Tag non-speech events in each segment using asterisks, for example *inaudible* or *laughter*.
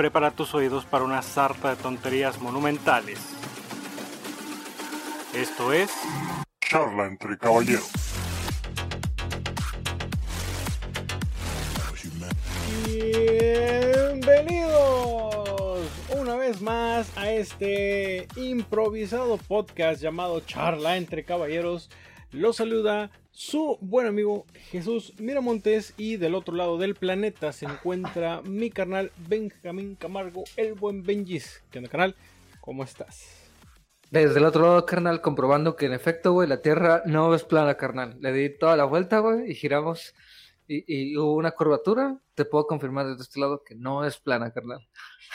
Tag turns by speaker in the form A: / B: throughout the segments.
A: prepara tus oídos para una sarta de tonterías monumentales. Esto es...
B: Charla entre caballeros.
A: Bienvenidos una vez más a este improvisado podcast llamado Charla entre Caballeros. Los saluda su buen amigo Jesús Miramontes y del otro lado del planeta se encuentra mi carnal Benjamín Camargo, el buen Benjis. ¿Qué onda, canal? ¿Cómo estás?
C: Desde el otro lado, carnal, comprobando que en efecto, güey, la Tierra no es plana, carnal. Le di toda la vuelta, güey, y giramos y, hubo una curvatura, te puedo confirmar desde este lado que no es plana, carnal.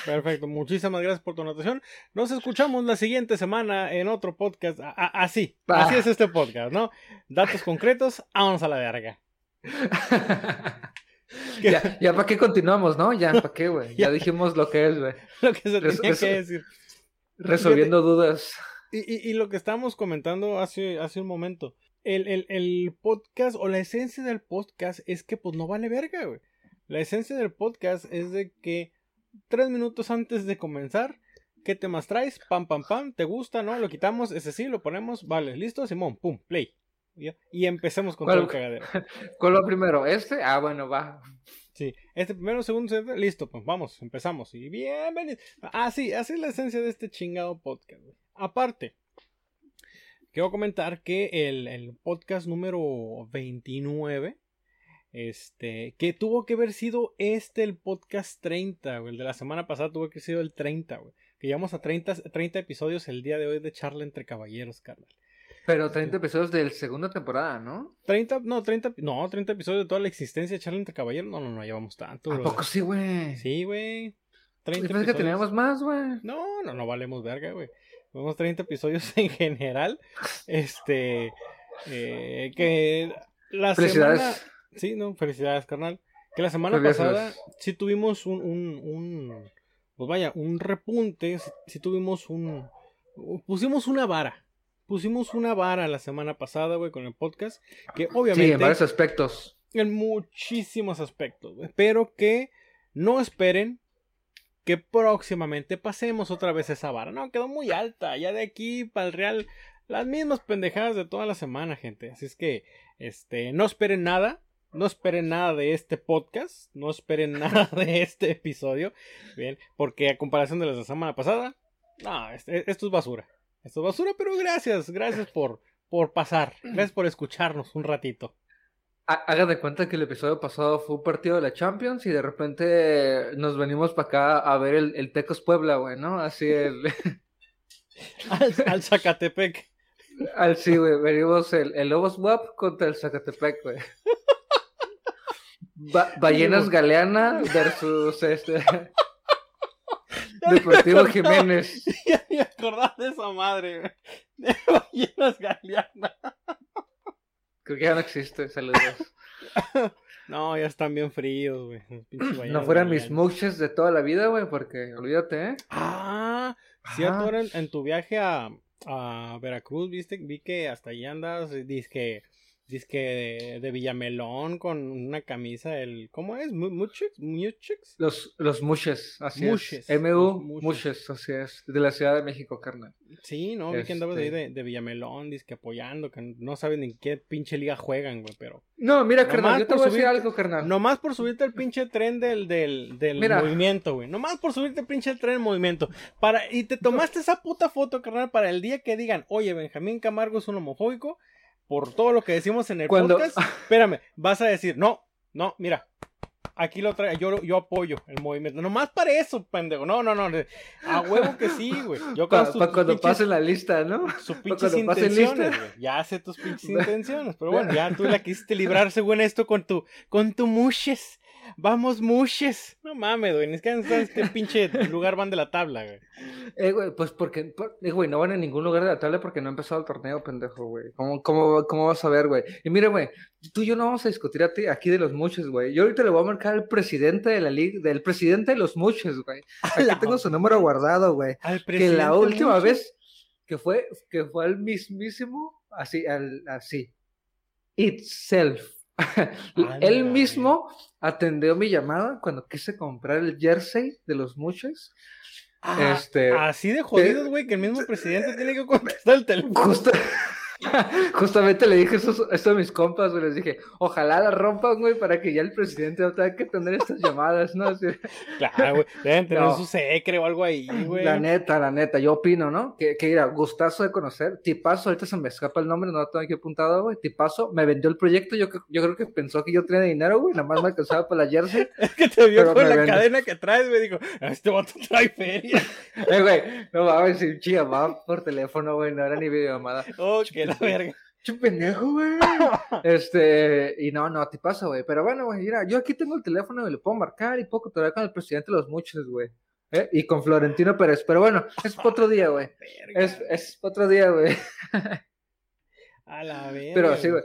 A: Perfecto, muchísimas gracias por tu anotación. Nos escuchamos la siguiente semana en otro podcast. así, así es este podcast, ¿no? Datos concretos, vámonos a la verga. *laughs*
C: ya, ya para qué continuamos, ¿no? Ya, ¿para qué, güey? *laughs* Ya, dijimos lo que es, güey.
A: Lo que se tenía que decir.
C: Resolviendo dudas.
A: Y, y, lo que estábamos comentando hace, hace un momento el, podcast o la esencia del podcast es que pues no vale verga, güey. La esencia del podcast es de que tres minutos antes de comenzar, ¿qué temas traes? Pam, pam, pam, ¿te gusta? ¿No? Lo quitamos, ese sí, lo ponemos, vale, listo, Simón, pum, play. Y empecemos con todo el cagadero. *laughs*
C: ¿Cuál lo primero? ¿Este? Ah, bueno, va.
A: Sí, este primero, segundo, listo, pues vamos, empezamos. Y bienvenido. Ah, sí, así es la esencia de este chingado podcast, güey. Aparte, Quiero comentar que el, podcast número 29, este, que tuvo que haber sido este el podcast 30, el de la semana pasada tuvo que haber sido el 30, güey. Que llegamos a 30, 30 episodios el día de hoy de charla entre caballeros, carnal.
C: Pero 30 episodios de la segunda temporada, ¿no?
A: 30, no, 30, no, 30 episodios de toda la existencia de charla entre caballeros. No, no, no, llevamos tanto.
C: ¿A poco sí, güey?
A: Sí, güey.
C: 30 episodios. que teníamos más, güey?
A: No, no, no valemos verga, güey. Tenemos 30 episodios *laughs* en general. Este. Eh, que la
C: felicidades.
A: semana. Sí, no, felicidades, carnal. Que la semana pasada sí tuvimos un, un, Pues vaya, un repunte. Sí, tuvimos un. Pusimos una vara. Pusimos una vara la semana pasada, güey, con el podcast. Que obviamente.
C: Sí, en varios aspectos.
A: En muchísimos aspectos, güey. Pero que no esperen que próximamente pasemos otra vez esa vara. No, quedó muy alta. Ya de aquí para el Real, las mismas pendejadas de toda la semana, gente. Así es que, este, no esperen nada. No esperen nada de este podcast. No esperen *laughs* nada de este episodio. Bien, porque a comparación de las de la semana pasada, no, este, esto es basura. Esto es basura, pero gracias, gracias por, por pasar. Gracias por escucharnos un ratito.
C: Haga de cuenta que el episodio pasado fue un partido de la Champions y de repente nos venimos para acá a ver el, el Tecos Puebla, güey, ¿no? Así el... *laughs*
A: al, Zacatepec.
C: Al sí, güey, venimos el, el Lobos WAP contra el Zacatepec, güey. *laughs* Ballenas Galeana versus este... *laughs* Deportivo Jiménez.
A: Ya me acordás de esa madre, güey. De Ballenas Galeana.
C: Creo que ya no existe, saludos. *laughs*
A: no, ya están bien fríos, güey.
C: No fueran mis muches de toda la vida, güey, porque olvídate, ¿eh?
A: Ah, sí, ahora en, tu viaje a, a Veracruz, viste, vi que hasta allí andas, dices que Dice que de, Villamelón con una camisa, el. ¿Cómo es? ¿Muchix?
C: Los, los Muches, así es. MU Muches. así es. De la Ciudad de México, carnal.
A: Sí, no, vi que andaba de ahí este de, Villamelón, dice que apoyando, que no saben en qué pinche liga juegan, güey, pero.
C: No, mira, carnal, yo te voy a decir algo, carnal.
A: Nomás por subirte el pinche tren del, del, del movimiento, güey. Nomás por subirte el pinche tren del movimiento. Para, y te tomaste esa puta foto, carnal, para el día que digan, oye, Benjamín Camargo es un homofóbico por todo lo que decimos en el podcast, *laughs* espérame, vas a decir, no, no, mira, aquí lo trae, yo, yo apoyo el movimiento. Nomás para eso, pendejo. No, no, no. A huevo que sí, güey. Yo
C: Para cuando pase la lista, ¿no?
A: Sus pinches intenciones, güey. Ya sé tus pinches *laughs* intenciones. Pero bueno, ya tú la quisiste librar según esto con tu, con tu mushes. Vamos, mushes. No mames, güey. Ni siquiera en este pinche lugar van de la tabla, güey.
C: Eh, güey, pues porque, eh, güey, no van en ningún lugar de la tabla porque no ha empezado el torneo, pendejo, güey. ¿Cómo, cómo, cómo vas a ver, güey? Y mire, güey, tú y yo no vamos a discutir aquí de los mushes, güey. Yo ahorita le voy a marcar al presidente de la liga, del presidente de los mushes, güey. Aquí tengo su número guardado, güey. Que la última vez que fue, que fue el mismísimo, así, al, así. Itself *laughs* Él
A: Ándale.
C: mismo atendió mi llamada cuando quise comprar el jersey de los muchos.
A: Ah,
C: Este,
A: Así de jodidos, güey, que el mismo presidente tiene que contestar el teléfono.
C: Justo- *laughs* justamente le dije eso, esto a mis compas, güey. Les dije, ojalá la rompan, güey, para que ya el presidente no tenga que tener estas llamadas, ¿no? Así- *laughs*
A: Claro, güey. Deben tener *laughs*
C: No.
A: su secre o algo ahí, güey.
C: La neta, la neta, yo opino, ¿no? Que, que mira, gustazo de conocer. Tipazo, ahorita se me escapa el nombre, no lo tengo aquí apuntado, güey. Tipazo, me vendió el proyecto. Yo, yo creo que pensó que yo tenía dinero, güey. Nada más me alcanzaba para la jersey.
A: Es que te vio con
C: me
A: la
C: vende.
A: cadena que traes, güey. Dijo, este vato trae feria.
C: Eh, güey, no mames, si un llamaba por teléfono, güey, no era ni videollamada.
A: Oh, la verga.
C: Che pendejo, güey. *laughs* Este, y no, no, tipazo, güey. Pero bueno, güey, mira, yo aquí tengo el teléfono y lo puedo marcar y puedo controlar con el presidente de los muchos, güey. ¿Eh? Y con Florentino Pérez. Pero bueno, es otro día, güey. Es, es otro día, güey. *laughs*
A: A la verga.
C: Pero sí, güey.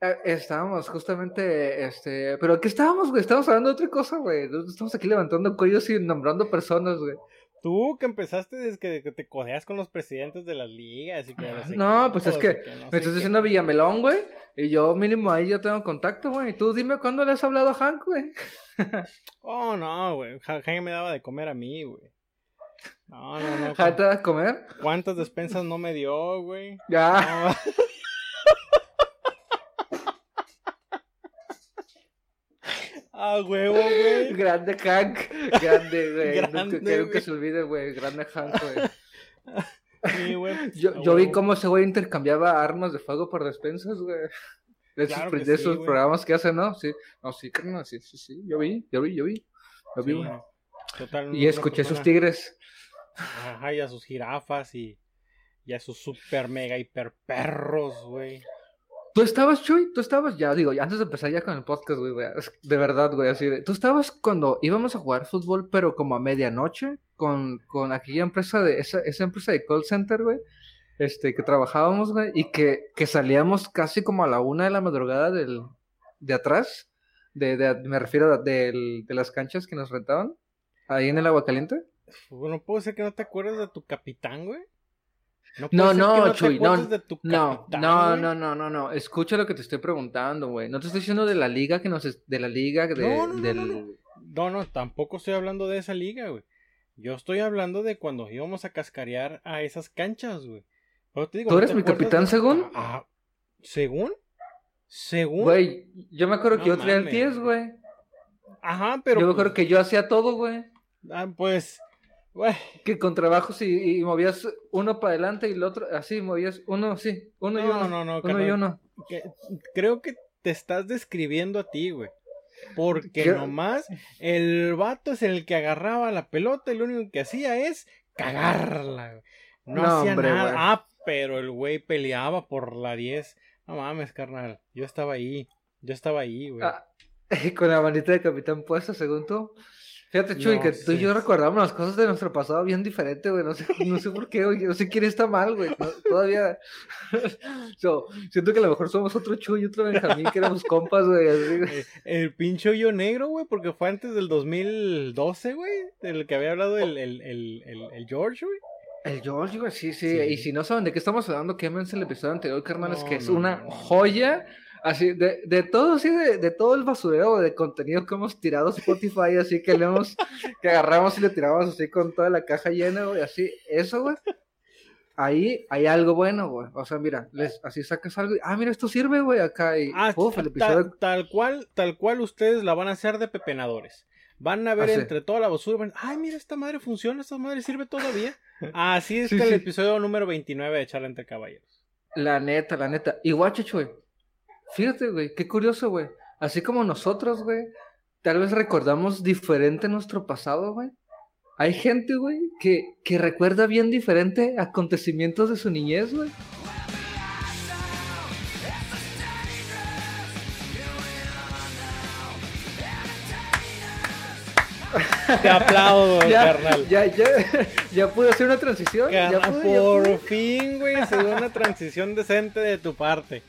C: Eh, Estábamos justamente, este, pero ¿qué estábamos, güey? Estábamos hablando de otra cosa, güey. Estamos aquí levantando cuellos y nombrando personas, güey.
A: Tú que empezaste desde que, que te codeas con los presidentes de las ligas y que los
C: No, pues es que
A: y no
C: Me estás
A: qué.
C: diciendo Villamelón, güey. Y yo mínimo ahí yo tengo contacto, güey. Tú dime cuándo le has hablado a Hank, güey. *laughs*
A: Oh, no, güey. Jaime me daba de comer a mí, güey. No, no, no. *laughs*
C: Hank te a comer.
A: ¿Cuántas despensas no me dio, güey?
C: Ya.
A: No. *laughs* Ah, huevo, güey. *laughs*
C: Grande Hank. Grande, güey.
A: Grande,
C: Nunca quiero que se olvide, güey. Grande Hank, güey.
A: Sí, güey. *laughs*
C: Yo,
A: A
C: yo vi cómo ese güey intercambiaba armas de fuego por despensas, güey. De esos,
A: Claro que
C: de
A: sí,
C: esos programas que hacen, ¿no? Sí. No, sí, carnal, sí, sí, sí. Yo vi, yo vi, yo vi. Yo vi,
A: Sí,
C: güey.
A: total,
C: Y escuché sus
A: persona-
C: tigres.
A: Ajá, y a sus jirafas y, y a sus super mega hiper perros, güey.
C: ¿Tú estabas, Chuy? ¿Tú estabas? Ya, digo, antes de empezar ya con el podcast, güey, güey, de verdad, güey, así de... ¿Tú estabas cuando íbamos a jugar fútbol, pero como a medianoche? Con, con aquella empresa de... Esa, esa empresa de call center, güey. Este, que trabajábamos, güey, y que, que salíamos casi como a la una de la madrugada del... De atrás. De, de- me refiero a del- de las canchas que nos rentaban. Ahí en el agua caliente.
A: Bueno, puede ser que no te acuerdes de tu capitán, güey.
C: No, no, Chuy, no, No, no, no, no, no, no. Escucha lo que te estoy preguntando, güey. No te estoy diciendo de la liga que nos es- de la liga de,
A: No, no, no,
C: del
A: no, no. No, no, tampoco estoy hablando de esa liga, güey. Yo estoy hablando de cuando íbamos a cascarear a esas canchas, güey. Pero te digo,
C: ¿Tú
A: ¿no
C: eres
A: te
C: mi capitán
A: de-
C: según?
A: Ah, ¿Según? ¿Según?
C: Güey, yo me acuerdo que yo traía el
A: mames.
C: 10, güey.
A: Ajá, pero.
C: Yo me
A: pues,
C: acuerdo que yo hacía todo, güey.
A: ah, pues.
C: Que con trabajos y, y movías uno para adelante y el otro, así movías uno, sí, uno y
A: No,
C: uno.
A: no, no,
C: uno
A: carnal.
C: y uno.
A: que- creo que te estás describiendo a ti, güey. Porque
C: ¿Qué?
A: nomás el vato es el que agarraba la pelota y lo único que hacía es cagarla, güey. No,
C: No,
A: hacía
C: hombre,
A: nada.
C: güey.
A: Ah, pero el güey peleaba por la 10. No mames, carnal. Yo estaba ahí. Yo estaba ahí, güey.
C: Ah, *laughs* con la manita de capitán puesta, según tú. Fíjate, Chuy,
A: No
C: que tú y yo recordamos las cosas de nuestro pasado bien diferente, güey. No sé, *laughs* no sé por qué, güey. No sé quién está mal, güey. No- todavía. *laughs* So, siento que a lo mejor somos otro Chuy y otro Benjamín, que éramos compas, güey. así.
A: Eh, El pinche hoyo negro, güey, porque fue antes del 2012, güey. Del que había hablado el, el, el, el, George, güey.
C: El George, güey, sí, sí,
A: Sí.
C: Y si no saben de qué estamos hablando, quémense el episodio anterior, carnales,
A: No,
C: que es
A: no,
C: una
A: no.
C: joya. Así, de, de todo, así, de, de todo el basurero de contenido que hemos tirado a Spotify, así que le hemos, que agarramos y le tiramos así con toda la caja llena, güey, así, eso, güey. Ahí hay algo bueno, güey. O sea, mira, les, así sacas algo y, ah, mira, esto sirve, güey, acá y,
A: Ah,
C: uf, el episodio.
A: tal cual, tal cual ustedes la van a hacer de pepenadores. Van a ver
C: Ah, sí.
A: entre toda la basura, van, ay, mira, esta madre funciona, esta madre sirve todavía. *laughs* Así es
C: Sí,
A: que el
C: sí.
A: episodio número 29 de Charla entre Caballeros.
C: La neta, la neta. Y guacho. Fíjate, güey, qué curioso, güey. Así como nosotros, güey, tal vez recordamos diferente nuestro pasado, güey. Hay gente, güey, que, que recuerda bien diferente acontecimientos de su niñez, güey.
A: Te aplaudo, *laughs*
C: Ya,
A: carnal.
C: ya, ya, ya pude hacer una transición. Ya ya
A: por
C: pude.
A: fin, güey, se dio una transición decente de tu parte.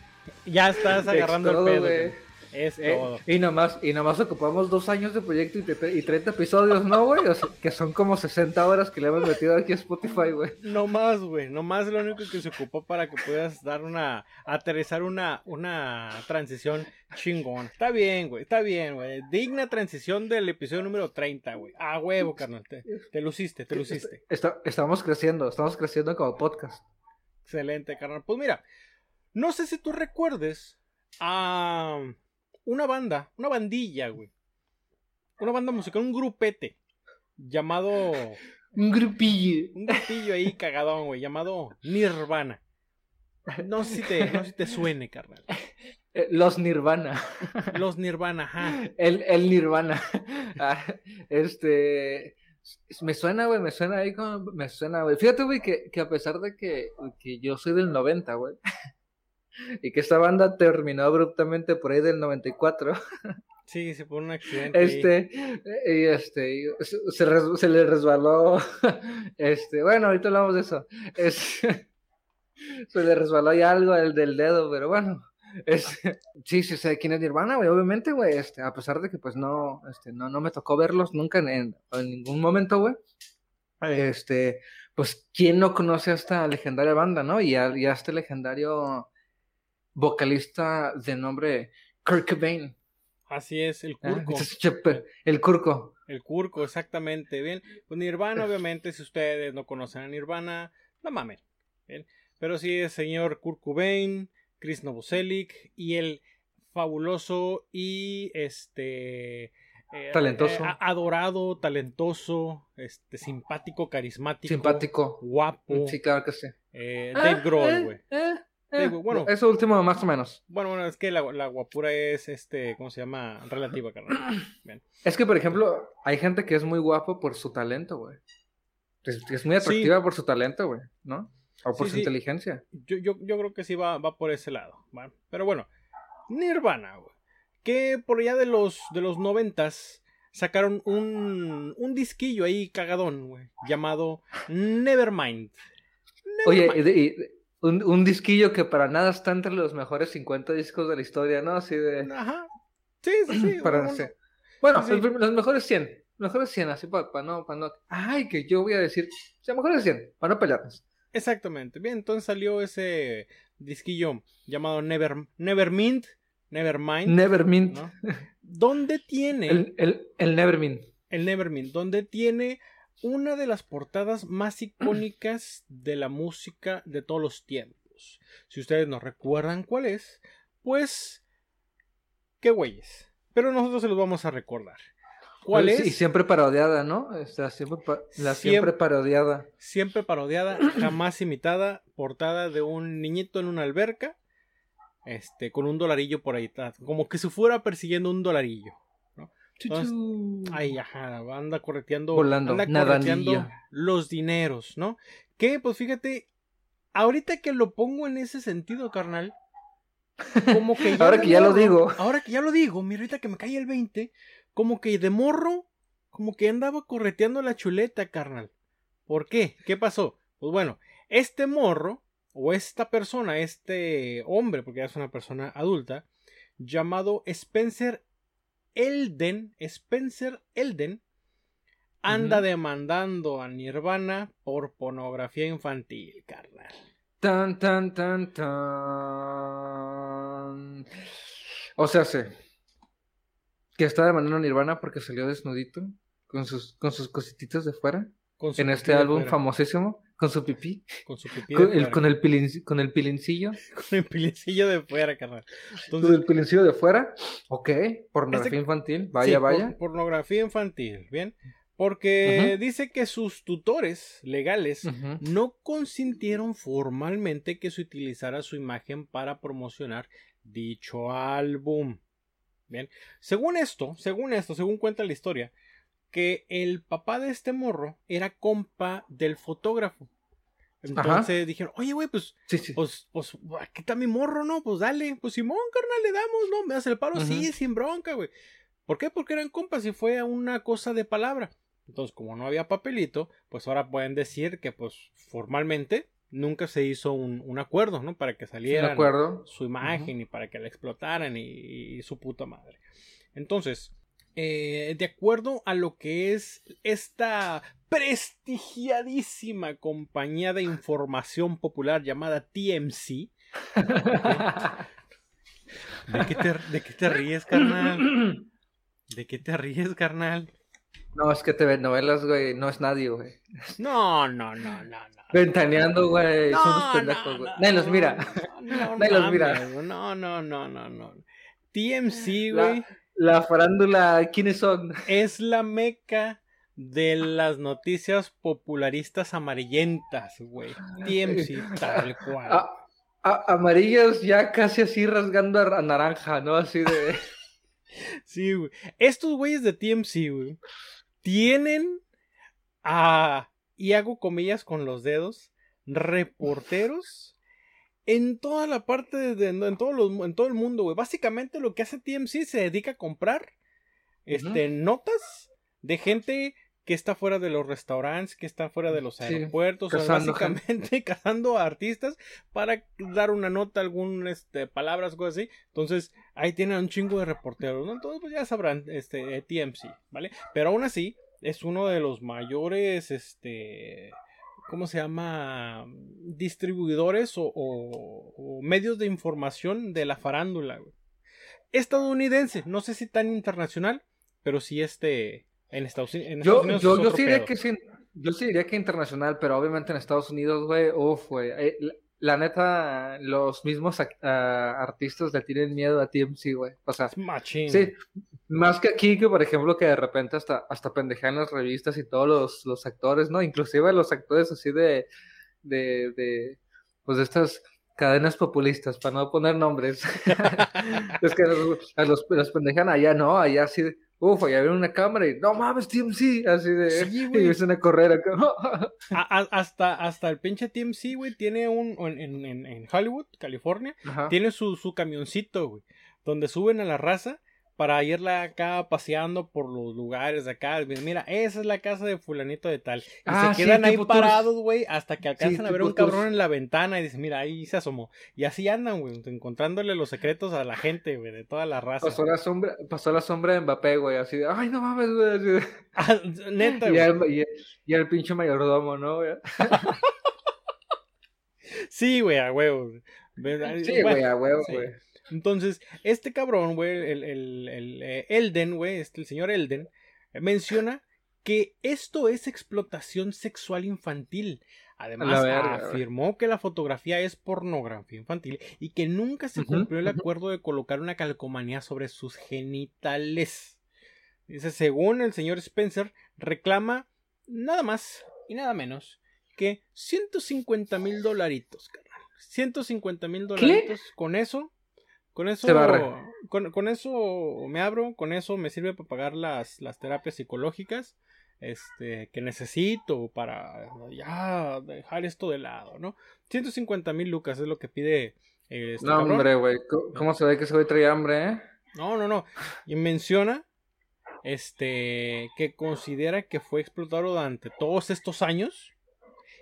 A: Ya estás agarrando
C: Es todo,
A: el pedo. Es
C: Eh,
A: todo.
C: y nomás, y nomás ocupamos dos años de proyecto y, te- y 30 episodios, ¿no, güey? O sea, que son como 60 horas que le hemos metido aquí a Spotify, güey.
A: No más, güey. No más lo único que se ocupó para que puedas dar una. aterrizar una, una transición chingón. Está bien, güey. Está bien, güey. Digna transición del episodio número 30, güey. A huevo, carnal. Te, te luciste, te luciste.
C: Está- estamos creciendo, estamos creciendo como podcast.
A: Excelente, carnal. Pues mira, no sé si tú recuerdes a una banda, una bandilla, güey. Una banda musical, un grupete llamado.
C: Un grupillo.
A: Un grupillo ahí cagadón, güey, llamado Nirvana. No sé si te, no sé si te suene, carnal. *laughs*
C: Eh, Los Nirvana.
A: Los Nirvana, ajá.
C: El, el Nirvana. *laughs* Ah, este. Me suena, güey, me suena ahí como. Me suena, güey. Fíjate, güey, que, que a pesar de que, que yo soy del 90, güey. Y que esta banda terminó abruptamente por ahí del 94.
A: Sí, se pone un accidente.
C: Este, y este, y se, res- se le resbaló. *laughs* Este, bueno, ahorita hablamos de eso. Es, *laughs* se le resbaló ya algo del, del dedo, pero bueno. Este, sí, sí sé quién es Nirvana, güey, obviamente, güey. Este, a pesar de que pues no, este, no, no me tocó verlos nunca en, en- en ningún momento, güey. Este, pues, ¿quién no conoce a esta legendaria banda, no? Y a, y a este legendario vocalista de nombre Kurt Cobain.
A: Así es, el
C: Ah,
A: Curco.
C: Chepe- el Curco.
A: El Curco, exactamente. Bien, pues Nirvana, obviamente, si ustedes no conocen a Nirvana, no mamen. Bien, pero sí es señor Kurt Cobain, Chris Novoselic y el fabuloso y este. eh,
C: Talentoso.
A: eh, adorado, talentoso, este, simpático, carismático.
C: Simpático.
A: Guapo.
C: Sí, claro que sí.
A: eh, Dave Grohl, güey.
C: Eh,
A: bueno.
C: Eso último, más o menos.
A: Bueno, bueno, es que la, la guapura es, este, ¿cómo se llama? Relativa, carnal. *clears throat*
C: Es que, por ejemplo, hay gente que es muy guapo por su talento, güey. Es, es muy
A: Sí.
C: atractiva por su talento, güey, ¿no? O por
A: Sí,
C: su
A: sí.
C: inteligencia.
A: Yo, yo, yo creo que sí va, va por ese lado. ¿va? Pero bueno, Nirvana, güey, que por allá de los, de los noventas sacaron un, un disquillo ahí cagadón, güey, llamado Nevermind.
C: Oye, y y un, un disquillo que para nada está entre los mejores 50 discos de la historia, ¿no? Así de...
A: Ajá. Sí, sí, sí. *clears throat*
C: para,
A: uno-
C: sí. Bueno,
A: Sí.
C: Los, los mejores 100. Los mejores 100, así para, para no, para no... Ay, que yo voy a decir... O sea, mejores 100, para no pelearnos.
A: Exactamente. Bien, entonces salió ese disquillo llamado Never, Nevermind. Nevermind.
C: Nevermind.
A: ¿no? Donde tiene...
C: El, el, el Nevermind.
A: el Nevermind, donde tiene una de las portadas más icónicas de la música de todos los tiempos. Si ustedes no recuerdan cuál es, pues qué güeyes. Pero nosotros se los vamos a recordar. ¿Cuál
C: Pues, Y
A: es?
C: siempre parodiada, ¿no? Siempre pa- la siempre
A: Siempre-
C: parodiada.
A: Siempre parodiada, jamás imitada, portada de un niñito en una alberca, este, con un dolarillo por ahí, atrás, como que se fuera persiguiendo un dolarillo. Ay, ajá, anda correteando,
C: Volando,
A: anda correteando los dineros, ¿no? Que, pues fíjate, ahorita que lo pongo en ese sentido, carnal, como que *laughs*
C: Ahora que ya lo digo.
A: ahora que ya lo digo, mira, ahorita que me cae el 20, como que de morro, como que andaba correteando la chuleta, carnal. ¿Por qué? ¿Qué pasó? Pues bueno, este morro, o esta persona, este hombre, porque ya es una persona adulta, llamado Spencer Elden, Spencer Elden, anda demandando a Nirvana por pornografía infantil, carnal.
C: Tan, tan, tan, tan. O sea, sé que está demandando a Nirvana porque salió desnudito con sus, con sus cosititas de fuera
A: Con su
C: en este álbum
A: fuera,
C: famosísimo con su pipí,
A: Con su pipí
C: con el, con el, pilin- con el pilincillo, *laughs*
A: con el pilicillo de fuera, carnal.
C: con
A: Entonces,
C: el pilincillo de fuera. Ok, pornografía
A: Este-
C: infantil,
A: sí,
C: vaya,
A: por-
C: vaya.
A: pornografía infantil, ¿bien? Porque dice que sus tutores legales no consintieron formalmente que se utilizara su imagen para promocionar dicho álbum. Bien, según esto, según esto, según cuenta la historia, que el papá de este morro era compa del fotógrafo. Entonces dijeron, oye, güey, pues,
C: Sí, sí.
A: pues, pues, aquí está mi morro, ¿no? Pues dale, pues Simón, carnal, le damos, ¿no? Me das el paro, sí,
C: Ujú.
A: sin bronca, güey. ¿Por qué? Porque eran compas y fue una cosa de palabra. Entonces, como no había papelito, pues ahora pueden decir que, pues, formalmente nunca se hizo un, un acuerdo, ¿no? Para que saliera su imagen y para que la explotaran y, y su puta madre. Entonces, eh, de acuerdo a lo que es esta prestigiadísima compañía de información popular llamada TMC, ¿de qué te, de qué te ríes, carnal? ¿De qué te ríes, carnal?
C: No, es que TV novelas, güey, no es nadie, güey.
A: No, no, no, no, no.
C: Ventaneando, güey, son unos
A: No,
C: pendejos,
A: no,
C: güey.
A: no,
C: Nadie los mira.
A: No,
C: Nadie los
A: mames,
C: mira.
A: güey. No, no, no, no, no. TMC, güey,
C: La farándula, ¿quiénes son?
A: es la meca de las noticias popularistas amarillentas, güey. TMC, tal cual.
C: A- a- amarillas ya casi así rasgando a, a naranja, ¿no? Así de... *laughs*
A: Sí, güey. Estos güeyes de TMC, güey, tienen a, y hago comillas con los dedos, reporteros en toda la parte, de, en, todos los, en todo el mundo, güey. Básicamente lo que hace TMC se dedica a comprar este, notas de gente que está fuera de los restaurantes, que está fuera de los
C: Sí,
A: aeropuertos, o sea, básicamente *laughs* cazando a artistas para dar una nota, algún este, palabras, cosas así. Entonces, ahí tienen un chingo de reporteros, ¿no? Entonces, pues ya sabrán, este, TMC, ¿vale? Pero aún así, es uno de los mayores, este, ¿cómo se llama? Distribuidores o, o- o medios de información de la farándula, güey. Estadounidense, no sé si tan internacional, pero sí este, en Estados, en Estados
C: Yo,
A: Unidos.
C: yo, yo sí diría que sí, yo sí diría que internacional, pero obviamente en Estados Unidos, güey, uff, güey. eh, la, neta, los mismos ah, artistas le tienen miedo a TMC, güey. O sea,
A: Es machín.
C: sí, más que aquí, que por ejemplo, que de repente hasta, hasta pendejean las revistas y todos los, los actores, ¿no? Inclusive los actores así de, de, de, pues de estas cadenas populistas, para no poner nombres. *laughs* es que los, a los, los pendejan allá, ¿no? Allá así uff, allá viene una cámara y, no mames, TMC, así de,
A: Sí, *laughs*
C: y
A: güey.
C: empiezan a correr acá.
A: A- a- hasta, hasta el pinche TMC, güey, tiene un. En, en- en Hollywood, California,
C: Ajá.
A: tiene su, su camioncito, güey. Donde suben a la raza para irla acá paseando por los lugares de acá. Mira, esa es la casa de Fulanito de Tal. Y
C: Ah,
A: se
C: sí,
A: quedan ahí parados, güey, hasta que alcanzan a ver un cabrón en la ventana y dicen, mira, ahí se asomó. Y así andan, güey, encontrándole los secretos a la gente, güey, de toda la raza.
C: Pasó la sombra, pasó la sombra de Mbappé, güey, así de, ay, no mames, güey. *laughs*
A: Ah, neta,
C: Y
A: güey.
C: y, y el pinche mayordomo, ¿no? güey? *laughs*
A: Sí, güey, a huevo.
C: Sí,
A: Bueno,
C: güey, a huevo,
A: sí. Entonces, este cabrón, güey, el, el, el, eh, Elden, güey, este, el señor Elden, eh, menciona que esto es explotación sexual infantil. Además,
C: verga,
A: afirmó que la fotografía es pornografía infantil y que nunca se cumplió el acuerdo de colocar una calcomanía sobre sus genitales. Dice, según el señor Spencer, reclama nada más y nada menos que 150 mil dolaritos, carnal. 150 mil dolaritos. Con eso, con eso,
C: Se
A: con, con eso me abro, con eso me sirve para pagar las, las terapias psicológicas este, que necesito para ya dejar esto de lado, ¿no? 150 mil lucas es lo que pide eh, este
C: No,
A: cabrón.
C: hombre, güey. ¿Cómo- ¿Cómo se ve que ese güey trae hambre, eh?
A: No, no, no. Y menciona este que considera que fue explotado durante todos estos años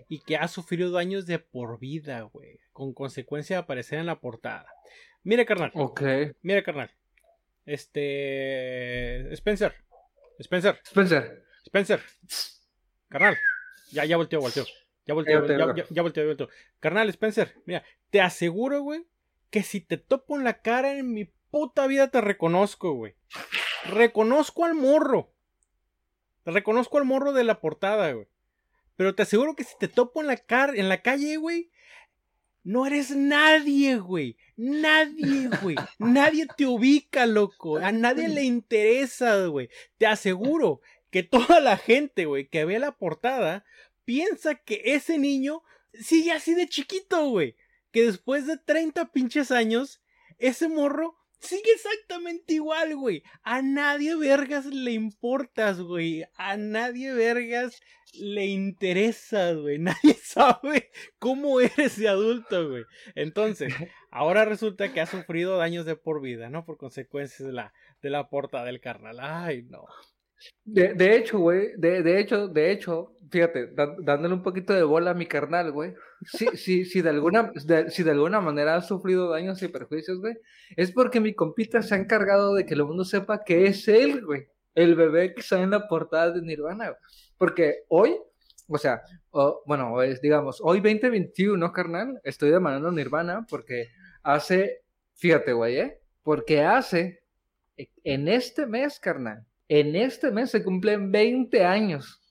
A: y que ha sufrido daños de por vida, güey, con consecuencia de aparecer en la portada. Mira, carnal,
C: Ok.
A: mira, carnal. Este Spencer. Spencer,
C: Spencer.
A: Spencer. Carnal. Ya ya volteó, volteó. Ya volteó,
C: Ya volteó,
A: ya, ya- volteó, volteó. Carnal, Spencer, mira, te aseguro, güey, que si te topo en la cara en mi puta vida te reconozco, güey. Reconozco al morro. Reconozco al morro de la portada, güey. Pero te aseguro que si te topo en la cara, en la calle, güey, no eres nadie, güey. Nadie, güey. Nadie te ubica, loco. A nadie le interesa, güey. Te aseguro que toda la gente, güey, que ve la portada, piensa que ese niño sigue así de chiquito, güey. Que después de 30 pinches años, ese morro sigue exactamente igual, güey. A nadie vergas le importas, güey. A nadie vergas le interesas, güey. *laughs* Nadie sabe cómo eres de adulto, güey. Entonces, ahora resulta que ha sufrido daños de por vida, ¿no? Por consecuencias de la, de la portada del carnal. Ay, no.
C: De, de hecho, güey, de, de hecho, de hecho, fíjate, dándole un poquito de bola a mi carnal, güey. Sí, sí, sí, de alguna, de- si de alguna manera ha sufrido daños y perjuicios, güey, es porque mi compita se ha encargado de que el mundo sepa que es él, güey, el bebé que sale en la portada de Nirvana. Porque hoy, o sea, bueno, es, digamos, hoy 2021, carnal, estoy demandando Nirvana porque hace, fíjate, güey, ¿eh? Porque hace, en este mes, carnal, en este mes se cumplen 20 años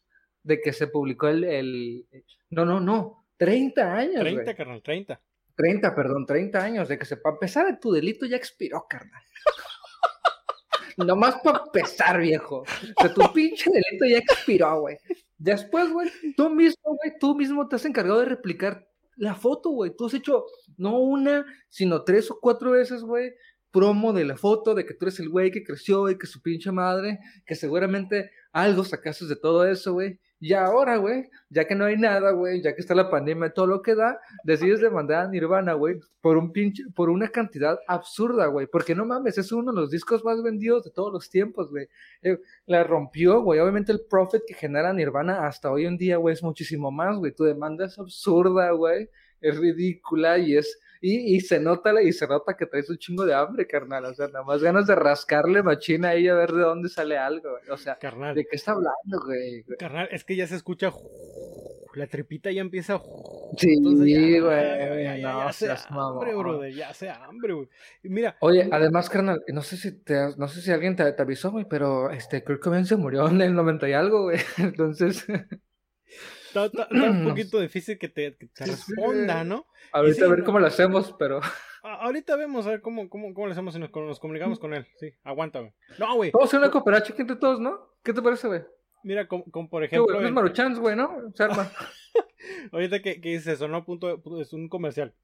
C: de que se publicó el, el- no, no, no, 30 años,
A: 30,
C: güey.
A: carnal, 30.
C: 30, perdón, 30 años de que se, para empezar, tu delito ya expiró, carnal. *laughs* Nomás para empezar, viejo. O sea, tu pinche delito ya expiró, güey. Después, güey, tú mismo, güey, tú mismo te has encargado de replicar la foto, güey. Tú has hecho no una, sino tres o cuatro veces, güey, promo de la foto, de que tú eres el güey que creció y que su pinche madre, que seguramente algo sacaste de todo eso, güey. Y ahora, güey, ya que no hay nada, güey, ya que está la pandemia y todo lo que da, decides demandar a Nirvana, güey, por un pinche, por una cantidad absurda, güey. Porque no mames, es uno de los discos más vendidos de todos los tiempos, güey. Eh, La rompió, güey. Obviamente el profit que genera Nirvana hasta hoy en día, güey, es muchísimo más, güey. Tu demanda es absurda, güey. Es ridícula y es. Y, y se nota y se nota que traes un chingo de hambre, carnal. O sea, nada más ganas de rascarle machina ahí a ver de dónde sale algo, güey. O sea,
A: Carnal,
C: ¿de qué está hablando, güey?
A: carnal, es que ya se escucha. La tripita ya empieza.
C: Sí,
A: Entonces ya-
C: güey,
A: Ya, ya,
C: no
A: ya
C: seas
A: hambre, brother. Ya hace hambre, güey. Mira,
C: Oye, además, carnal, no sé si te, no sé si alguien te, te avisó, güey, pero este Kurt Cobain se murió en el 90 y algo, güey. *laughs* Entonces,
A: está, está- está un poquito difícil que te, que te responda, ¿no?
C: ahorita
A: sí,
C: a ver cómo lo hacemos, pero
A: ahorita vemos a ver cómo, cómo, cómo le hacemos si nos, nos comunicamos con él. Sí, aguanta, güey. No, güey.
C: vamos a hacer una cooperacha aquí entre todos, ¿no? ¿Qué te parece, güey?
A: Mira, como, como por ejemplo. En-
C: maruchans, güey, ¿no? Se arma. *laughs*
A: Ahorita que, que dices eso, ¿no? Punto, pu- es un comercial.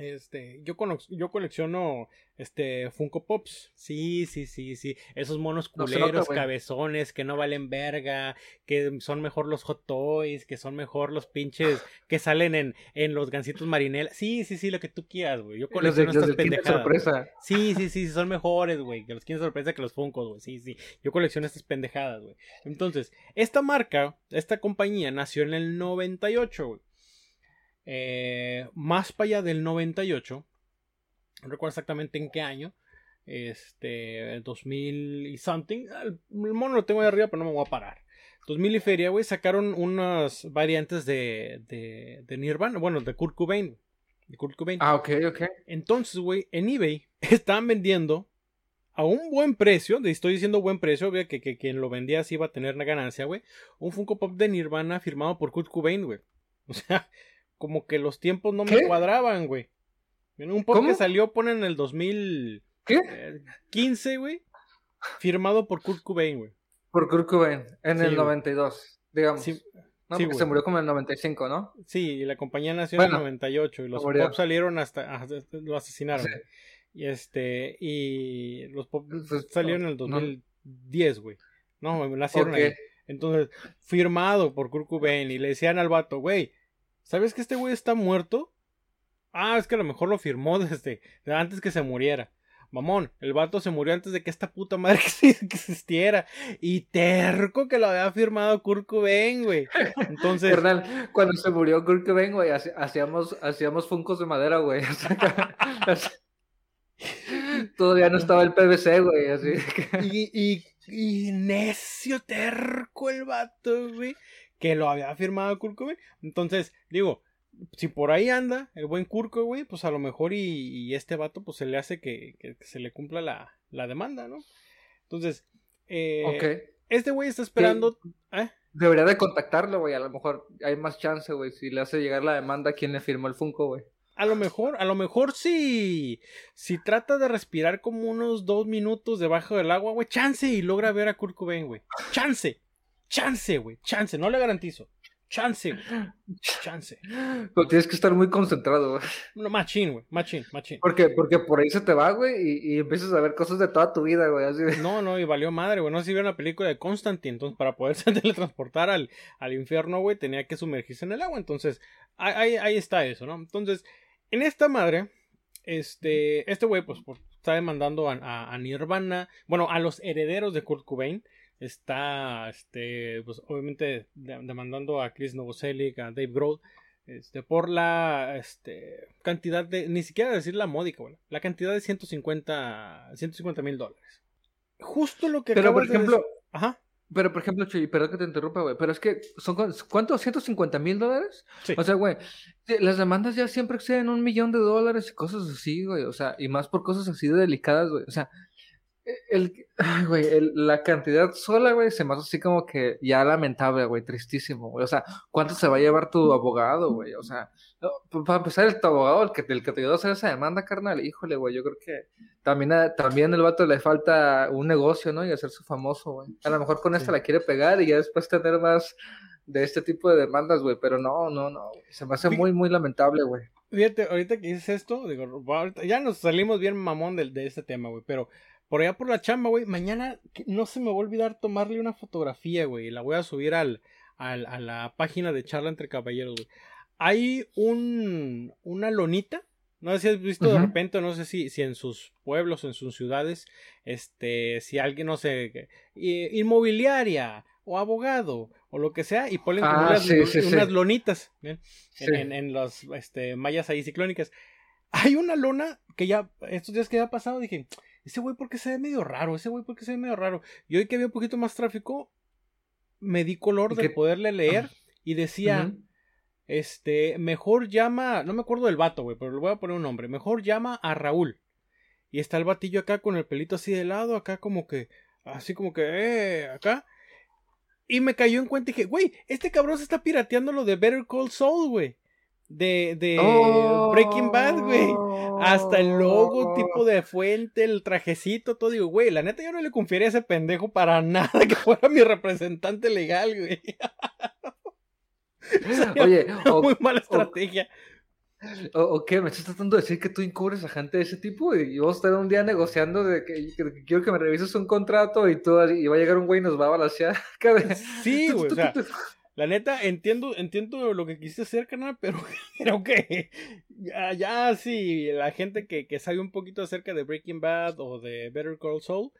A: Este, yo, cono- yo colecciono este Funko Pops. Sí, sí, sí, sí. Esos monos
C: No
A: culeros,
C: nota,
A: cabezones, que no valen verga, que son mejor los Hot Toys, que son mejor los pinches *laughs* que salen en, en los gansitos marinela. Sí, sí, sí, lo que tú quieras, güey. Yo
C: Los de,
A: colecciono
C: los
A: estas
C: del Kinder
A: pendejadas.
C: sorpresa.
A: Sí, sí, sí, son mejores, güey. Que los Kinder sorpresa que los Funkos, güey. Sí, sí. Yo colecciono estas pendejadas, güey. Entonces, esta marca, esta compañía nació en el 98, güey. Eh, más para allá del 98. No recuerdo exactamente en qué año. Este, 2000 y something. El, el mono lo tengo ahí arriba, pero no me voy a parar. 2000 y feria, güey, sacaron unas variantes de, de, de Nirvana. Bueno, de Kurt Cobain. De Kurt Cobain.
C: Ah, ok, ok.
A: Entonces, güey, en eBay *laughs* estaban vendiendo a un buen precio, estoy diciendo buen precio, obvio que, que quien lo vendía sí iba a tener una ganancia, güey. Un Funko Pop de Nirvana firmado por Kurt Cobain, güey. O sea, como que los tiempos no me cuadraban, güey. En un pop
C: ¿Cómo?
A: que salió, ponen en el 2015,
C: ¿Qué?
A: güey. Firmado por Kurt Cobain, güey.
C: Por Kurt Cobain, en
A: Sí,
C: el
A: güey.
C: 92, digamos.
A: Sí,
C: no,
A: sí,
C: porque
A: güey.
C: se murió como en el 95, ¿no?
A: sí, y la compañía nació
C: Bueno,
A: en el 98 y los pop salieron hasta, hasta- lo asesinaron.
C: Sí.
A: güey. Y este, y los pop
C: Pues,
A: salieron en el
C: no.
A: 2010, güey. No, güey, nacieron
C: Ok.
A: ahí. Entonces, firmado por Kurt Cobain y le decían al vato, güey, ¿sabes que este güey está muerto? Ah, es que a lo mejor lo firmó *laughs* desde antes que se muriera. Mamón, el vato se murió antes de que esta puta madre *laughs* existiera. Y terco que lo había firmado Kurt Cobain, güey. Entonces,
C: Carnal, cuando se murió Kurt Cobain, güey, hacíamos, hacíamos funcos de madera, güey. *laughs* Todavía no estaba el PVC, güey, así.
A: Y, y, y necio terco el vato, güey. Que lo había firmado Kurt Cobain. Entonces, digo, si por ahí anda el buen Kurko, güey, pues a lo mejor y, y este vato, pues se le hace que, que se le cumpla la, la demanda, ¿no? Entonces, eh, este güey está esperando. ¿eh?
C: Debería de contactarlo, güey. A lo mejor hay más chance, güey. Si le hace llegar la demanda a quien le firmó el Funko, güey.
A: A lo mejor, a lo mejor si, si trata de respirar como unos dos minutos debajo del agua, güey, chance y logra ver a Kurt Cobain, güey. Chance, chance, güey, chance, no le garantizo. Chance, güey, chance.
C: Pero tienes que estar muy concentrado, güey.
A: No, machín, güey, machín, machín.
C: Porque, porque por ahí se te va, güey, y, y empiezas a ver cosas de toda tu vida, güey. Así.
A: No, no, y valió madre, güey. No sé si vio una película de Constantine. Entonces, para poderse *laughs* teletransportar al, al infierno, güey, tenía que sumergirse en el agua. Entonces, ahí, ahí- ahí está eso, ¿no? Entonces, en esta madre, este, este güey, pues, por- está demandando a, a- a Nirvana, bueno, a los herederos de Kurt Cobain. Está, este, pues obviamente demandando a Chris Novoselic, a Dave Grohl, este, por la este, cantidad de, ni siquiera decir la módica, bueno, la cantidad de 150 mil dólares. Justo lo que...
C: Pero por ejemplo...
A: Ajá.
C: Pero, por ejemplo, Chuy, perdón que te interrumpa, güey, pero es que, ¿son cuántos? ¿150 mil dólares?
A: Sí.
C: O sea, güey, las demandas ya siempre exceden un millón de dólares y cosas así, güey, o sea, y más por cosas así de delicadas, güey, o sea, el, güey, la cantidad sola, güey, se me hace así como que ya lamentable, güey, tristísimo, güey. O sea, ¿cuánto se va a llevar tu abogado, güey? O sea, para empezar, el tu abogado, el que, el que te ayudó a hacer esa demanda, carnal, híjole, güey, yo creo que también, también el vato le falta un negocio, ¿no? Y hacerse famoso, güey. A lo mejor con esta la quiere pegar y ya después tener más de este tipo de demandas, güey. Pero no, no, no. Se me hace muy, muy lamentable, güey.
A: Fíjate, ahorita que dices esto, digo, ya nos salimos bien mamón de, de este tema, güey, pero por allá por la chamba, güey. Mañana no se me va a olvidar tomarle una fotografía, güey. La voy a subir al, al, a la página de Charla entre Caballeros, güey. Hay un, una lonita. No sé si has visto de repente, no sé si, si en sus pueblos, en sus ciudades, este, si alguien, no sé, inmobiliaria o abogado o lo que sea, y ponen ah, unas, lonitas en, en, los este, mallas ahí ciclónicas. Hay una lona que ya, estos días que ha pasado, dije, ese güey porque se ve medio raro, ese güey porque se ve medio raro. Y hoy que había un poquito más tráfico, me di color de poderle leer y decía, este, mejor llama, no me acuerdo del vato, güey, pero le voy a poner un nombre, mejor llama a Raúl. Y está el batillo acá con el pelito así de lado, acá como que, así como que, eh, acá. Y me cayó en cuenta y dije, güey, este cabrón se está pirateando lo de Better Call Saul, güey de, de Breaking Bad, güey. Hasta el logo, tipo de fuente, el trajecito, todo. Digo, güey, la neta yo no le confiaría a ese pendejo para *laughs* nada que fuera mi representante legal, güey. *laughs*
C: Oye,
A: muy mala estrategia.
C: O, qué? ¿Me estás tratando de decir que tú incubres a gente de ese tipo? Y vos estar un día negociando de que, quiero que me revises un contrato y todo, y va a llegar un güey y nos va a balancear. *laughs*
A: Sí, güey, o sea, la neta, entiendo, entiendo lo que quisiste hacer, carnal, pero *laughs* creo que ya, ya sí, la gente que, que, sabe un poquito acerca de Breaking Bad o de Better Call Saul,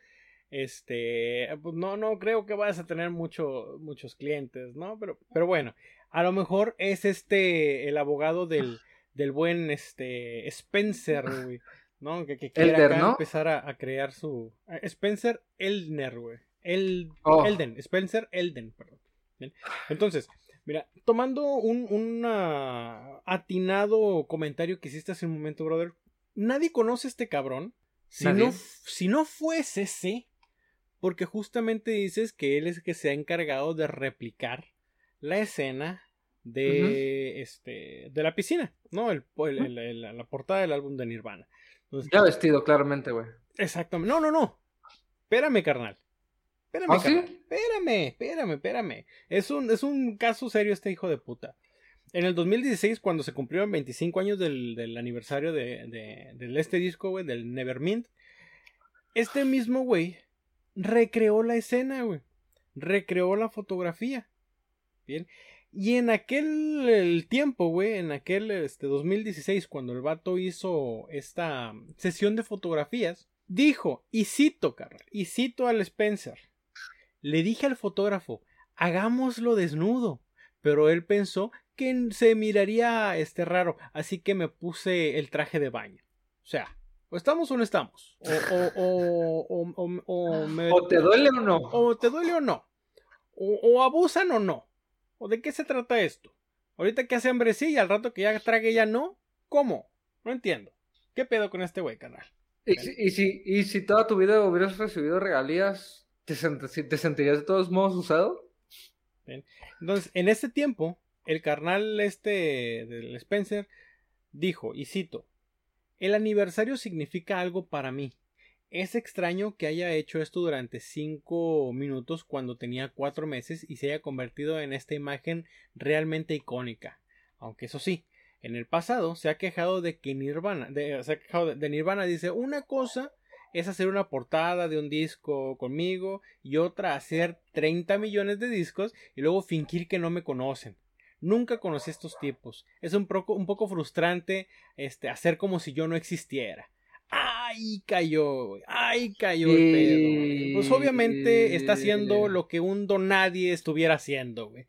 A: este, pues no, no creo que vayas a tener mucho, muchos clientes, ¿no? Pero, pero bueno, a lo mejor es este, el abogado del, del buen, este, Spencer, güey, ¿no? Que, que quiere acá empezar a, crear su... Spencer Eldner, güey. El, oh. Elden, Spencer Elden, perdón. Entonces, mira, tomando un, atinado comentario que hiciste hace un momento, brother, nadie conoce a este cabrón. Si no, si no fuese ese, porque justamente dices que él es el que se ha encargado de replicar la escena de este de la piscina, ¿no? El, la portada del álbum de Nirvana.
C: ya vestido, claramente, güey.
A: Exactamente. No, no, no. Espérame, carnal. Espérame,
C: ¿Ah,
A: espérame, espérame, espérame. Es un, es un caso serio este hijo de puta. En el 2016, cuando se cumplieron 25 años del, aniversario de, este disco, güey, del Nevermind, este mismo güey recreó la escena, güey. Recreó la fotografía. Bien. Y en aquel tiempo, güey, en aquel este, 2016, cuando el vato hizo esta sesión de fotografías, dijo, y cito, carnal, y cito al Spencer, le dije al fotógrafo, hagámoslo desnudo, pero él pensó que se miraría este raro, así que me puse el traje de baño. O sea, o estamos o no estamos. O, o,
C: o, te duele o no.
A: O te duele o no. O, abusan o no. ¿O de qué se trata esto? Ahorita que hace hambre sí y al rato que ya trague ya no. ¿Cómo? No entiendo. ¿Qué pedo con este güey, canal?
C: ¿Y si, y si, y si toda tu vida hubieras recibido regalías ¿Te, sentirías de todos modos usado?
A: Entonces, en ese tiempo, el carnal este del Spencer dijo, y cito, el aniversario significa algo para mí. Es extraño que haya hecho esto durante cinco minutos cuando tenía cuatro meses y se haya convertido en esta imagen realmente icónica. Aunque eso sí, en el pasado se ha quejado de que Nirvana, se ha quejado de Nirvana, dice una cosa es hacer una portada de un disco conmigo y otra hacer 30 millones de discos y luego fingir que no me conocen. Nunca conocí estos tipos. Es un poco, un poco frustrante este, hacer como si yo no existiera. Ahí cayó. Ahí cayó el pedo. Pues obviamente está haciendo lo que un don nadie estuviera haciendo, güey.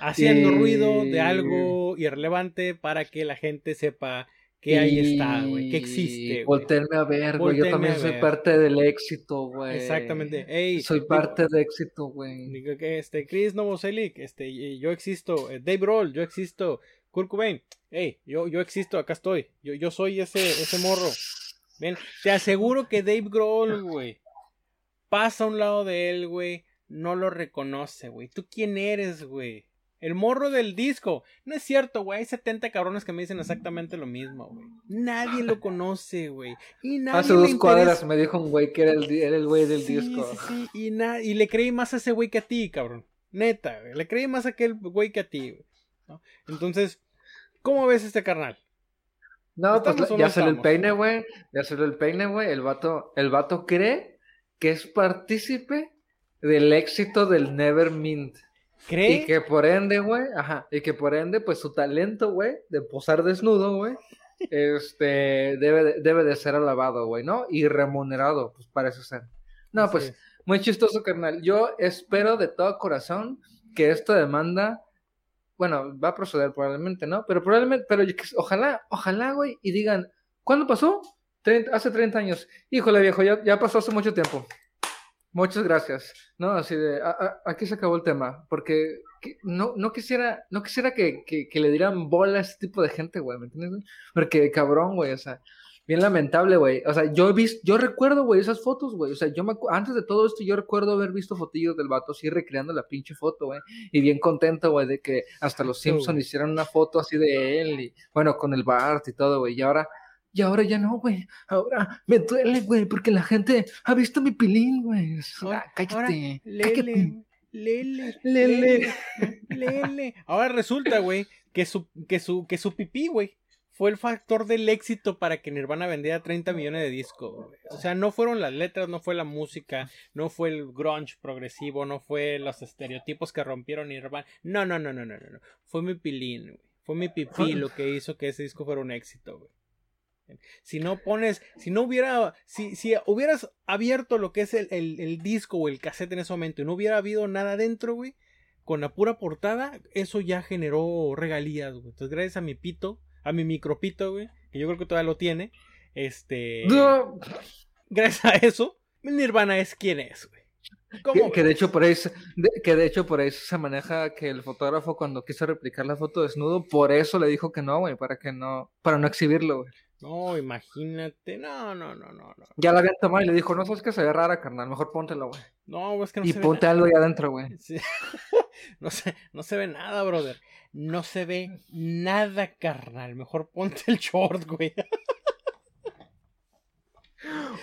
A: Haciendo ruido de algo irrelevante para que la gente sepa que ahí está, güey. Que existe.
C: Volterme a ver, güey. Yo también soy
A: ver.
C: parte del éxito, güey.
A: Exactamente. Ey,
C: Soy
A: digo-
C: parte de éxito, güey.
A: Digo que este Chris Novoselic, este y- yo existo, eh, Dave Roll, yo existo, Kurt Cobain, hey, yo, yo existo, acá estoy, yo, yo soy ese, ese morro. Ven, te aseguro que Dave Grohl, güey, pasa a un lado de él, güey, no lo reconoce, güey. ¿Tú quién eres, güey? El morro del disco. No es cierto, güey. Hay 70 cabrones que me dicen exactamente lo mismo, güey. Nadie lo conoce, güey. Y nadie
C: Hace dos cuadras me dijo un güey que era el, di- era el güey del
A: Sí,
C: disco.
A: sí, sí, Y, na- y le creí más a ese güey que a ti, cabrón. Neta, güey. Le creí más a aquel güey que a ti, güey. ¿no? Entonces, ¿cómo ves este carnal?
C: No, pues
A: ¿Estamos o
C: ya
A: no
C: salió el peine, güey. Ya salió el peine, güey. El vato, el vato cree que es partícipe del éxito del Nevermind.
A: ¿Cree?
C: Y que por ende, güey, ajá, y que por ende, pues su talento, güey, de posar desnudo, güey, *laughs* este, debe de, debe de ser alabado, güey, ¿no? Y remunerado, pues parece ser. No,
A: Así
C: pues,
A: es.
C: muy chistoso, carnal. Yo espero de todo corazón que esta demanda, bueno, va a proceder probablemente, ¿no? Pero probablemente, pero ojalá, ojalá, güey, y digan, ¿cuándo pasó? Trein- hace 30 años. Híjole, viejo, ya, ya pasó hace mucho tiempo. Muchas gracias. No, así de, a- a- aquí se acabó el tema, porque que- no, no quisiera, no quisiera que, que, que le dieran bola a este tipo de gente, güey, ¿me entiendes? güey? Porque cabrón, güey, o sea, bien lamentable, güey. O sea, yo he visto, yo recuerdo, güey, esas fotos, güey. O sea, yo me antes de todo esto, yo recuerdo haber visto fotillos del vato así recreando la pinche foto, güey. Y bien contento, güey, de que hasta los. Simpsons hicieran una foto así de él y, bueno, con el Bart y todo, güey. Y ahora, y ahora ya no, güey. Ahora me duele, güey, porque la gente ha visto mi pilín, güey.
A: Ahora-
C: Ah, cállate,
A: ahora,
C: cállate.
A: Lele, lele,
C: Lele.
A: lele, lele. Ahora resulta, güey, que su, que su, que su pipí, güey, fue el factor del éxito para que Nirvana vendiera 30 millones de discos, güey. O sea, no fueron las letras, no fue la música, no fue el grunge progresivo, no fue los estereotipos que rompieron Nirvana. No, no, no, no, no, no. no. Fue mi pilín, güey. Fue mi pipí lo que hizo que ese disco fuera un éxito, güey. Si no pones, si no hubiera, si, si hubieras abierto lo que es el, el, el disco o el cassette en ese momento y no hubiera habido nada dentro, güey, con la pura portada, eso ya generó regalías, güey. Entonces, gracias a mi pito, a mi micropito, güey, que yo creo que todavía lo tiene, este,
C: No,
A: gracias a eso, Nirvana es quien es, güey.
C: Que, que de hecho por de- que de hecho por ahí se maneja que el fotógrafo cuando quiso replicar la foto desnudo, por eso le dijo que no, güey, para que no, para no exhibirlo, güey.
A: No, imagínate, no, no, no, no, no.
C: Ya la habían tomado y le dijo, no sabes que se ve rara, carnal, mejor póntelo, güey.
A: No, güey, es que no
C: y
A: se ve
C: ponte
A: nada.
C: algo ahí adentro, güey.
A: Sí. *laughs* No se, no se ve nada, brother. No se ve nada, carnal. Mejor ponte el short, güey. *laughs*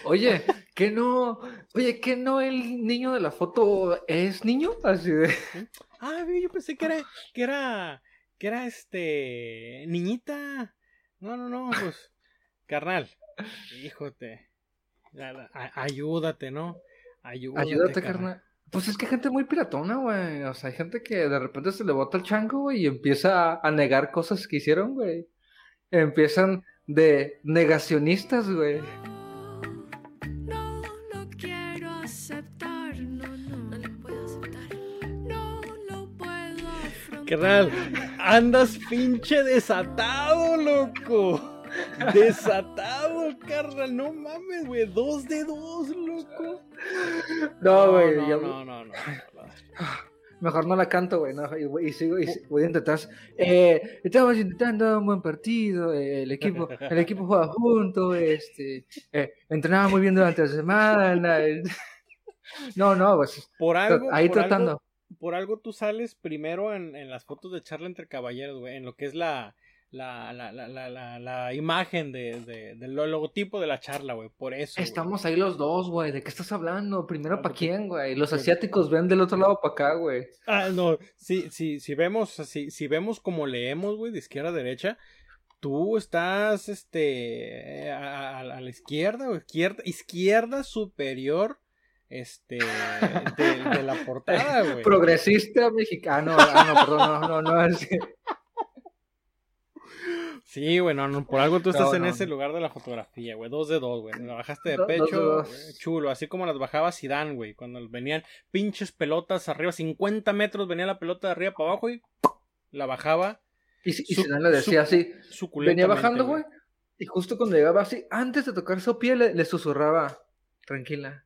C: Oye, que no, oye, que no el niño de la foto es niño, así de. *laughs*
A: Ah, yo pensé que era, que era, que era este, niñita. No, no, no, pues, carnal. Híjote. Ayúdate, ¿no? Ayúdate,
C: Ayúdate, carnal. Pues es que hay gente muy piratona, güey. O sea, hay gente que de repente se le bota el chango, güey, y empieza a, negar cosas que hicieron, güey. Empiezan de negacionistas, güey.
D: No, no quiero aceptar, no, no, no lo puedo aceptar. No lo puedo afrontar.
A: Carnal, andas pinche desatado, loco. Desatado, carnal. No mames, güey. Dos de dos, loco.
C: No, güey.
A: no,
C: yo-
A: no, no.
C: Mejor no la canto, güey. No, y, y sigo, y voy a intentar. Eh, estamos intentando un buen partido. eh, el equipo, *laughs* el equipo juega junto. Este, eh, entrenaba muy bien durante la semana. *laughs* No, no, pues
A: Por algo,
C: ahí
A: por
C: tratando.
A: algo, por algo tú sales primero en, en las fotos de charla entre caballeros, güey, en lo que es la, la, la, la, la, imagen de, de, del logotipo de la charla, güey, por eso.
C: Estamos ahí los dos, güey. ¿De qué estás hablando? Primero, ¿para quién, güey? Los asiáticos ven del otro lado para acá, güey.
A: Ah, no, si, si, si vemos, si, si vemos como leemos, güey, de izquierda a derecha, tú estás, este, a, la izquierda, o izquierda, izquierda superior, este, de, de la portada, *laughs* güey.
C: Progresista mexicano. Ah, no, perdón, no, no, no. es
A: Sí, güey, no, no, por algo tú estás
C: No,
A: en
C: no,
A: ese
C: no.
A: lugar de la fotografía, güey. Dos de dos, güey. La bajaste de
C: dos
A: pecho,
C: dos.
A: güey, chulo. Así como las bajaba Zidane, güey. Cuando venían pinches pelotas arriba, 50 metros, venía la pelota de arriba para abajo y la bajaba
C: Y, si- y
A: Su-
C: si no le decía
A: su-
C: así,
A: suculentamente.
C: venía bajando, güey. Y justo cuando llegaba así, antes de tocar su piel, le, le susurraba, tranquila.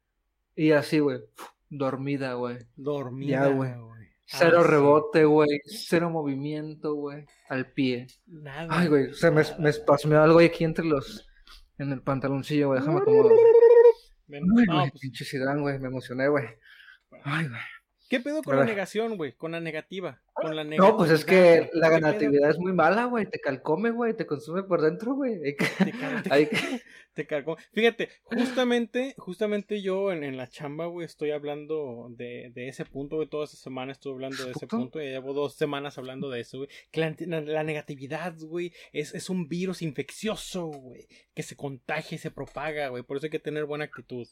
C: Y así, güey, dormida, güey.
A: Dormida,
C: Ya, güey. Cero
A: Ah,
C: rebote, güey. Cero movimiento, güey. Al pie.
A: Nada.
C: Ay, güey, se me, me espasmeó algo ahí aquí entre los. En el pantaloncillo, güey. Déjame Ay,
A: no, pues,
C: pinche Zidane, güey. Me emocioné, güey. Ay, güey.
A: ¿Qué pedo con la negación, güey? Con la negativa. Con la negatividad.
C: No, pues es que la negatividad es muy mala, güey. Te calcome, güey. Te consume por dentro, güey.
A: Te te *laughs* *laughs* cargó. Fíjate, justamente, justamente yo en, en la chamba, güey, estoy hablando de, de ese punto, güey. Toda esa semana estuve hablando de ese
C: ¿Punto?
A: punto. Y llevo dos semanas hablando de eso, güey. Que la, la- la negatividad, güey, es, es un virus infeccioso, güey. Que se contagia y se propaga, güey. Por eso hay que tener buena actitud.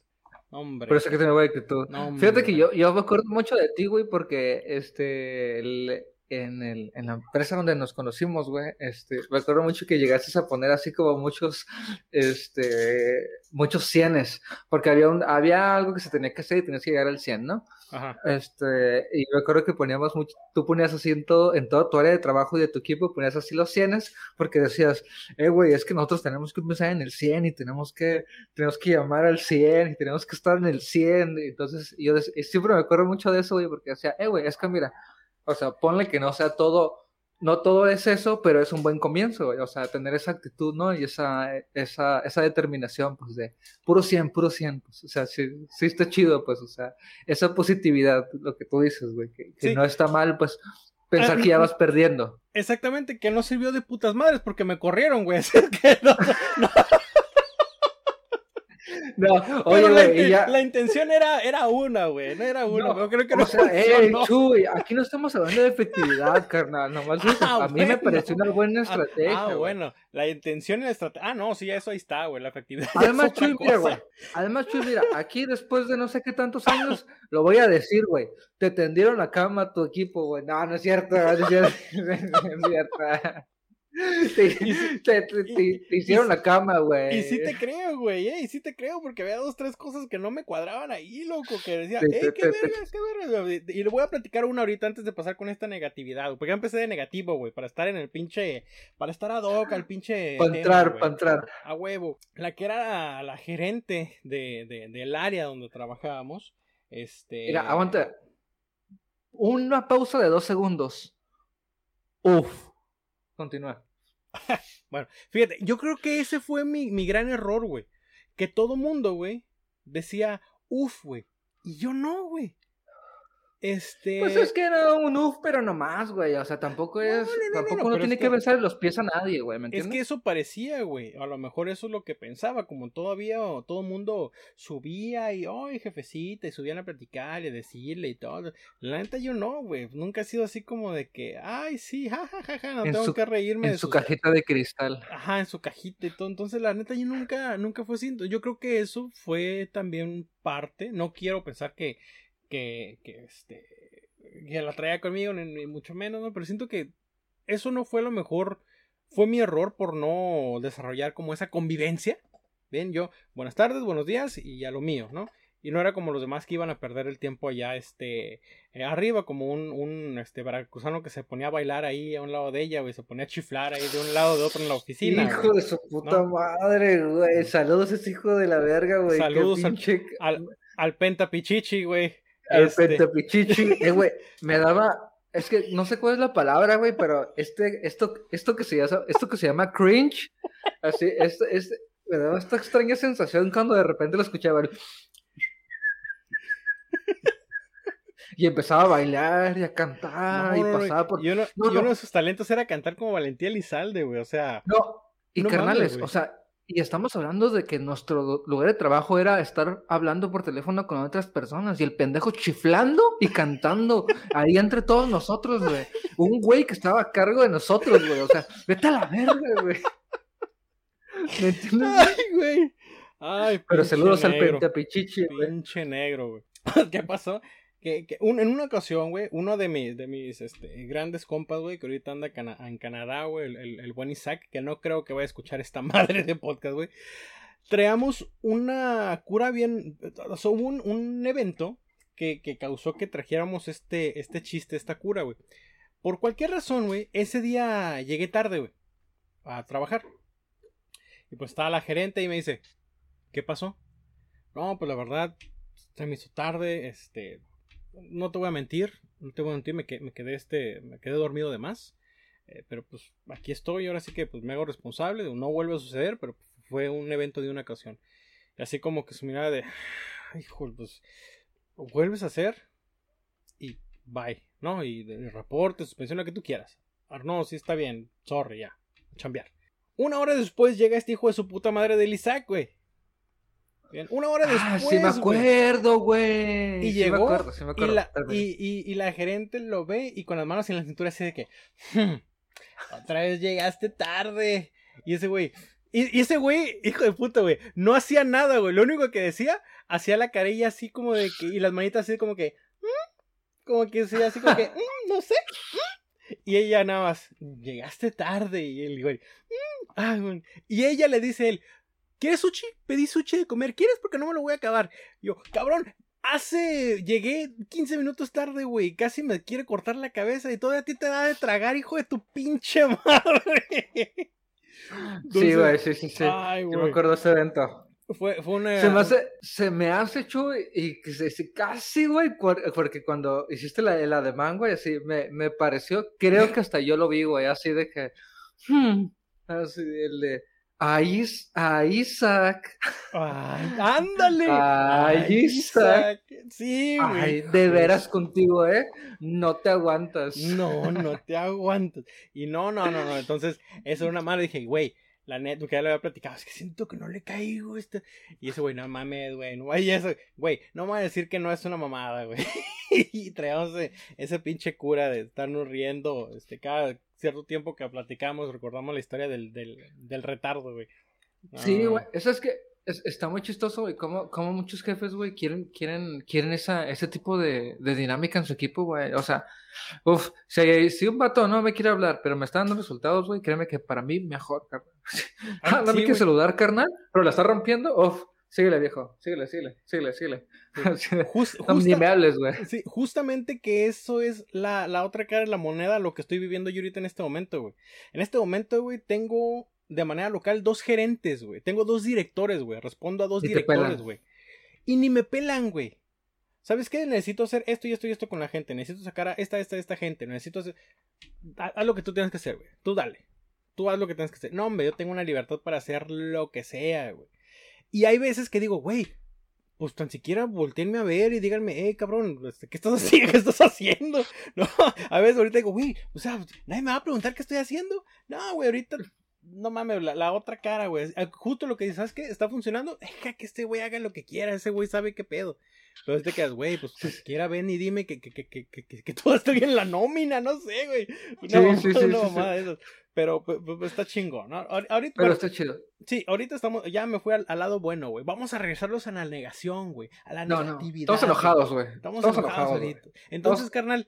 A: Hombre.
C: Por eso que tener buena actitud.
A: No.
C: Fíjate que yo, yo me acuerdo mucho de ti, güey, porque este el- en, el, en la empresa donde nos conocimos, güey, este, me acuerdo mucho que llegaste a poner así como muchos, este, muchos cienes, porque había un, había algo que se tenía que hacer y tenías que llegar al 100, ¿no?
A: Ajá.
C: Este, y me acuerdo que poníamos mucho, tú ponías así en todo, en toda tu área de trabajo y de tu equipo, ponías así los cienes, porque decías, eh, güey, es que nosotros tenemos que empezar en el 100 y tenemos que, tenemos que llamar al 100 y tenemos que estar en el 100. y Entonces, yo siempre me acuerdo mucho de eso, güey, porque decía, eh, güey, es que mira, o sea, ponle que no sea todo, no todo es eso, pero es un buen comienzo, o sea, tener esa actitud, ¿no? Y esa, esa, esa determinación, pues, de puro 100, puro 100, pues, o sea, sí, sí está chido, pues, o sea, esa positividad, lo que tú dices, güey, que, que
A: Sí.
C: no está mal, pues, pensar
A: Ah,
C: que ya vas perdiendo.
A: Exactamente, que no sirvió de putas madres porque me corrieron, güey. *laughs* Así es que no, no, *laughs*
C: No, oye,
A: la, intención era, era una, güey. No era una,
C: No,
A: pero creo que no
C: o sea, ey,
A: funcionó.
C: Chuy, aquí no estamos hablando de efectividad, *laughs* carnal, nomás
A: Ah,
C: a mí me pareció una buena
A: Ah,
C: estrategia,
A: Ah, bueno, la intención y la estrategia. Ah, no, sí, eso ahí está, güey, la efectividad. *laughs*
C: Además, Chuy, mira, güey. Además, Chuy, mira, aquí después de no sé qué tantos años, lo voy a decir, güey. Te tendieron la cama a tu equipo, güey. No, no es cierto, no es cierto. No es cierto. *laughs* Te, te- te- te- te hicieron la cama, güey.
A: Y sí te creo, güey, eh, y sí te creo, porque había dos, tres cosas que no me cuadraban ahí, loco, que decía,
C: Sí,
A: eh, qué vergas, qué vergas. Y le voy a platicar una ahorita antes de pasar con esta negatividad, güey, porque ya empecé de negativo, güey, para estar en el pinche, para estar ad hoc al pinche
C: Para entrar, para entrar.
A: A huevo. La que era la gerente de, de- del área donde trabajábamos. Este.
C: Mira, aguanta. Una pausa de dos segundos. Uf. Continúa. *laughs*
A: Bueno, fíjate, yo creo que ese fue mi, mi gran error, güey. Que todo mundo, güey, decía, uff, güey. Y yo no, güey. Este.
C: Pues es que era un uf, pero no más, güey. O sea, tampoco
A: No,
C: es.
A: no, no, no,
C: tampoco
A: no,
C: no tiene
A: es
C: que
A: que-
C: besar los pies a nadie, güey. ¿Me
A: Es que eso parecía, güey. A lo mejor eso es lo que pensaba. Como todavía todo el mundo subía y, ay, jefecita, y subían a platicar y a decirle y todo. La neta, yo no, güey. Nunca he sido así como de que, ay, sí, jajajaja, no
C: En
A: tengo
C: su-
A: que reírme
C: en
A: de
C: su
A: sus-
C: cajita de cristal.
A: Ajá, en su cajita y todo. Entonces, la neta, yo nunca, nunca fue así. Yo creo que eso fue también parte. No quiero pensar que, que, que este, que la traía conmigo, ni, ni mucho menos, ¿no? Pero siento que eso no fue lo mejor. Fue mi error por no desarrollar como esa convivencia. Bien, yo, buenas tardes, buenos días y a lo mío, ¿no? Y no era como los demás que iban a perder el tiempo allá, este, eh, arriba, como un, un, este, veracruzano que se ponía a bailar ahí a un lado de ella, güey, se ponía a chiflar ahí de un lado de otro en la oficina.
C: hijo
A: güey.
C: de su puta
A: ¿no?
C: madre, güey. Saludos a ese hijo de la verga, güey.
A: Saludos al-
C: pinche...
A: Al, al Penta Pichichi, güey. Este-
C: pentapichichi. Eh, güey, me *laughs* daba... Es que no sé cuál es la palabra, güey, pero este, esto, esto que se llama, esto que se llama cringe, así, esto, este, me daba esta extraña sensación cuando de repente lo escuchaba. el- Y empezaba a bailar y a cantar
A: No,
C: y
A: no,
C: pasaba por...
A: y uno,
C: No,
A: y
C: no.
A: uno de sus talentos era cantar como Valentía Elizalde, güey. O sea,
C: No, y
A: mames,
C: carnales, o sea, y estamos hablando de que nuestro lu- lugar de trabajo era estar hablando por teléfono con otras personas y el pendejo chiflando y cantando ahí entre todos nosotros, güey. Un güey que estaba a cargo de nosotros, güey. O sea, vete a la verga, güey. ¿Me entiendes?
A: ay, güey. Ay,
C: Pero saludos al
A: negro,
C: pentapichichi, güey.
A: Pinche negro, güey. *laughs* ¿Qué pasó? Que, en una ocasión, güey, uno de mis, este, grandes compas, güey, que ahorita anda en Canadá, güey, el, buen Isaac, que no creo que vaya a escuchar esta *laughs* madre de podcast, güey. Traemos una cura bien. O sea, hubo un, un evento que, que causó que trajéramos este, este chiste, esta cura, güey. Por cualquier razón, güey, ese día llegué tarde, güey, a trabajar. Y pues estaba la gerente y me dice, ¿qué pasó? No, pues la verdad, se me hizo tarde, este, no te voy a mentir, no te voy a mentir, me, que- me quedé, este, me quedé dormido de más. Eh, pero pues aquí estoy, ahora sí que pues me hago responsable, no vuelve a suceder, pero fue un evento de una ocasión. Así como que su mirada de, "Ay, hijo, pues vuelves a hacer y bye, ¿no? Y de reporte, suspensión, lo que tú quieras. Ah, no, sí está bien, sorry, ya, chambear. Una hora después llega este hijo de su puta madre del Isaac, güey. Bien, Una hora después.
C: Ah, sí me acuerdo, güey.
A: Y
C: Sí me acuerdo, sí me
A: y,
C: acuerdo.
A: la, y, y- y la gerente lo ve y con las manos en la cintura así de que, "Hmm, otra vez llegaste tarde. Y ese güey, y, ese güey, hijo de puta, güey, no hacía nada, güey. Lo único que decía, hacía la carilla así como de que, y las manitas así como que, "Mm", como que decía así como que, "Mm, no sé. mm". Y ella nada más, llegaste tarde. Y güey, "Mm, ah, güey". y ella le dice a él, ¿quieres sushi? Pedí sushi de comer, ¿quieres? Porque no me lo voy a acabar. Yo, cabrón, hace, llegué 15 minutos tarde, güey, casi me quiere cortar la cabeza y todavía a ti te da de tragar, hijo de tu pinche *laughs* madre.
C: Sí, güey, sí, sí, sí.
A: Ay,
C: Sí me acuerdo de ese evento.
A: Fue, fue una...
C: Se me hace, se me hace hecho y que se, se- casi, güey, por- porque cuando hiciste la, el ademán, güey, así me, me pareció, creo que hasta yo lo vi, güey, así de que, hmm, así el de, a, Is- a Isaac,
A: Ay, ándale. *laughs*
C: Ay, Isaac.
A: Sí, güey.
C: ay, de veras contigo, eh, no te aguantas.
A: No, no *laughs* te aguantas. Y no, no, no, no. Entonces, eso era una madre. Dije, güey, la neta, porque ya lo había platicado. Es que siento que no le caigo. Este... Y ese güey, no mames, güey. No vaya eso. Güey, no me voy a decir que no es una mamada, güey. *laughs* y traíamos ese, ese pinche cura de estarnos riendo. Este, cada cierto tiempo que platicamos, recordamos la historia del, del, del retardo, güey.
C: Sí,
A: No.
C: güey, eso es que es- está muy chistoso, güey, como, como muchos jefes, güey, quieren, quieren, quieren esa, ese tipo de, de dinámica en su equipo, güey, o sea, uff, si, si un vato no me quiere hablar, pero me está dando resultados, güey, créeme que para mí mejor, carnal.
A: Ah, *laughs*
C: Ah, no
A: sí, güey.
C: saludar, carnal, pero la está rompiendo, uff, síguele, viejo, síguele, síguele, síguele, síguele. *laughs* Ni me hables, güey.
A: Sí, justamente que eso es la, la otra cara de la moneda, lo que estoy viviendo yo ahorita en este momento, güey. En este momento, güey, tengo de manera local dos gerentes, güey. Tengo dos directores, güey. Respondo a dos
C: Y
A: directores, güey. Y ni me pelan, güey. ¿Sabes qué? Necesito hacer esto y esto y esto con la gente. Necesito sacar a esta, esta, esta gente. Necesito hacer... Haz haz lo que tú tienes que hacer, güey. Tú dale. Tú haz lo que tienes que hacer. No, hombre, yo tengo una libertad para hacer lo que sea, güey. Y hay veces que digo, güey, pues tan siquiera volteenme a ver y díganme, eh, cabrón, este, ¿qué estás *laughs* haciendo? ¿Qué estás haciendo? *laughs* No, a veces ahorita digo, güey, o sea, nadie me va a preguntar qué estoy haciendo. No, güey, ahorita, no mames, la, la otra cara, güey. Justo lo que dices, ¿sabes qué? ¿Está funcionando? Deja *laughs* que este güey haga lo que quiera, ese güey sabe qué pedo. Pero te quedas, güey, pues siquiera ven y dime que, que, que, que, que, todo estoy en la nómina, no sé, güey. Una,
C: Sí, sí, sí,
A: una
C: sí,
A: de esas. Pero pues, está chingón, ¿no? Ahor- Ahorita,
C: Pero está chido.
A: Sí, ahorita estamos, ya me fui al, al lado bueno, güey. Vamos a regresarlos a la negación, güey. A la
C: No, no,
A: negatividad.
C: estamos
A: güey.
C: enojados, güey.
A: Estamos,
C: Estamos
A: enojados,
C: enojados,
A: ahorita. Entonces, carnal,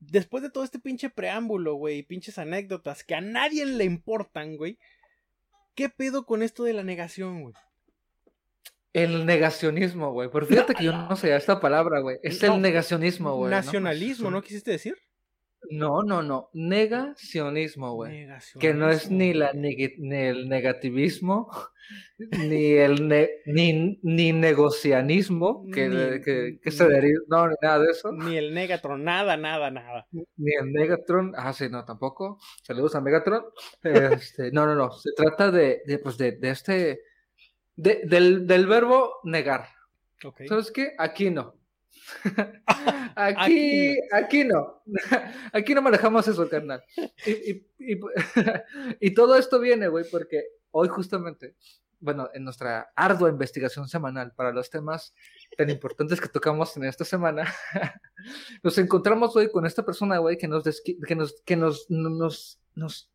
A: después de todo este pinche preámbulo, güey, y pinches anécdotas que a nadie le importan, güey. ¿Qué pedo con esto de la negación, güey?
C: El negacionismo, güey, porque fíjate que yo no sé esta palabra, güey, es
A: No,
C: el negacionismo, güey.
A: Nacionalismo, ¿no quisiste decir?
C: No, no, no. Negacionismo, güey.
A: Negacionismo.
C: Que no es ni, la, neg- ni el negativismo, *laughs* ni el ne- ni, ni negocianismo, que,
A: Ni-
C: que, que se deriva, no, ni nada de eso.
A: Ni el Negatron, nada, nada, nada.
C: Ni el Megatron, ah, sí, no, tampoco. Saludos a Megatron. *laughs* Este, no, no, no. Se trata de, de, pues, de, de este, de, del, del verbo negar.
A: Ok.
C: ¿Sabes qué? Aquí no.
A: Aquí *laughs*
C: Aquí, aquí no. *laughs* Aquí no manejamos eso, carnal. Y, y, y, *laughs* y todo esto viene, güey, porque hoy justamente, bueno, en nuestra ardua investigación semanal para los temas tan importantes que tocamos en esta semana, *laughs* nos encontramos hoy con esta persona, güey, que nos, que nos, que nos, nos nos,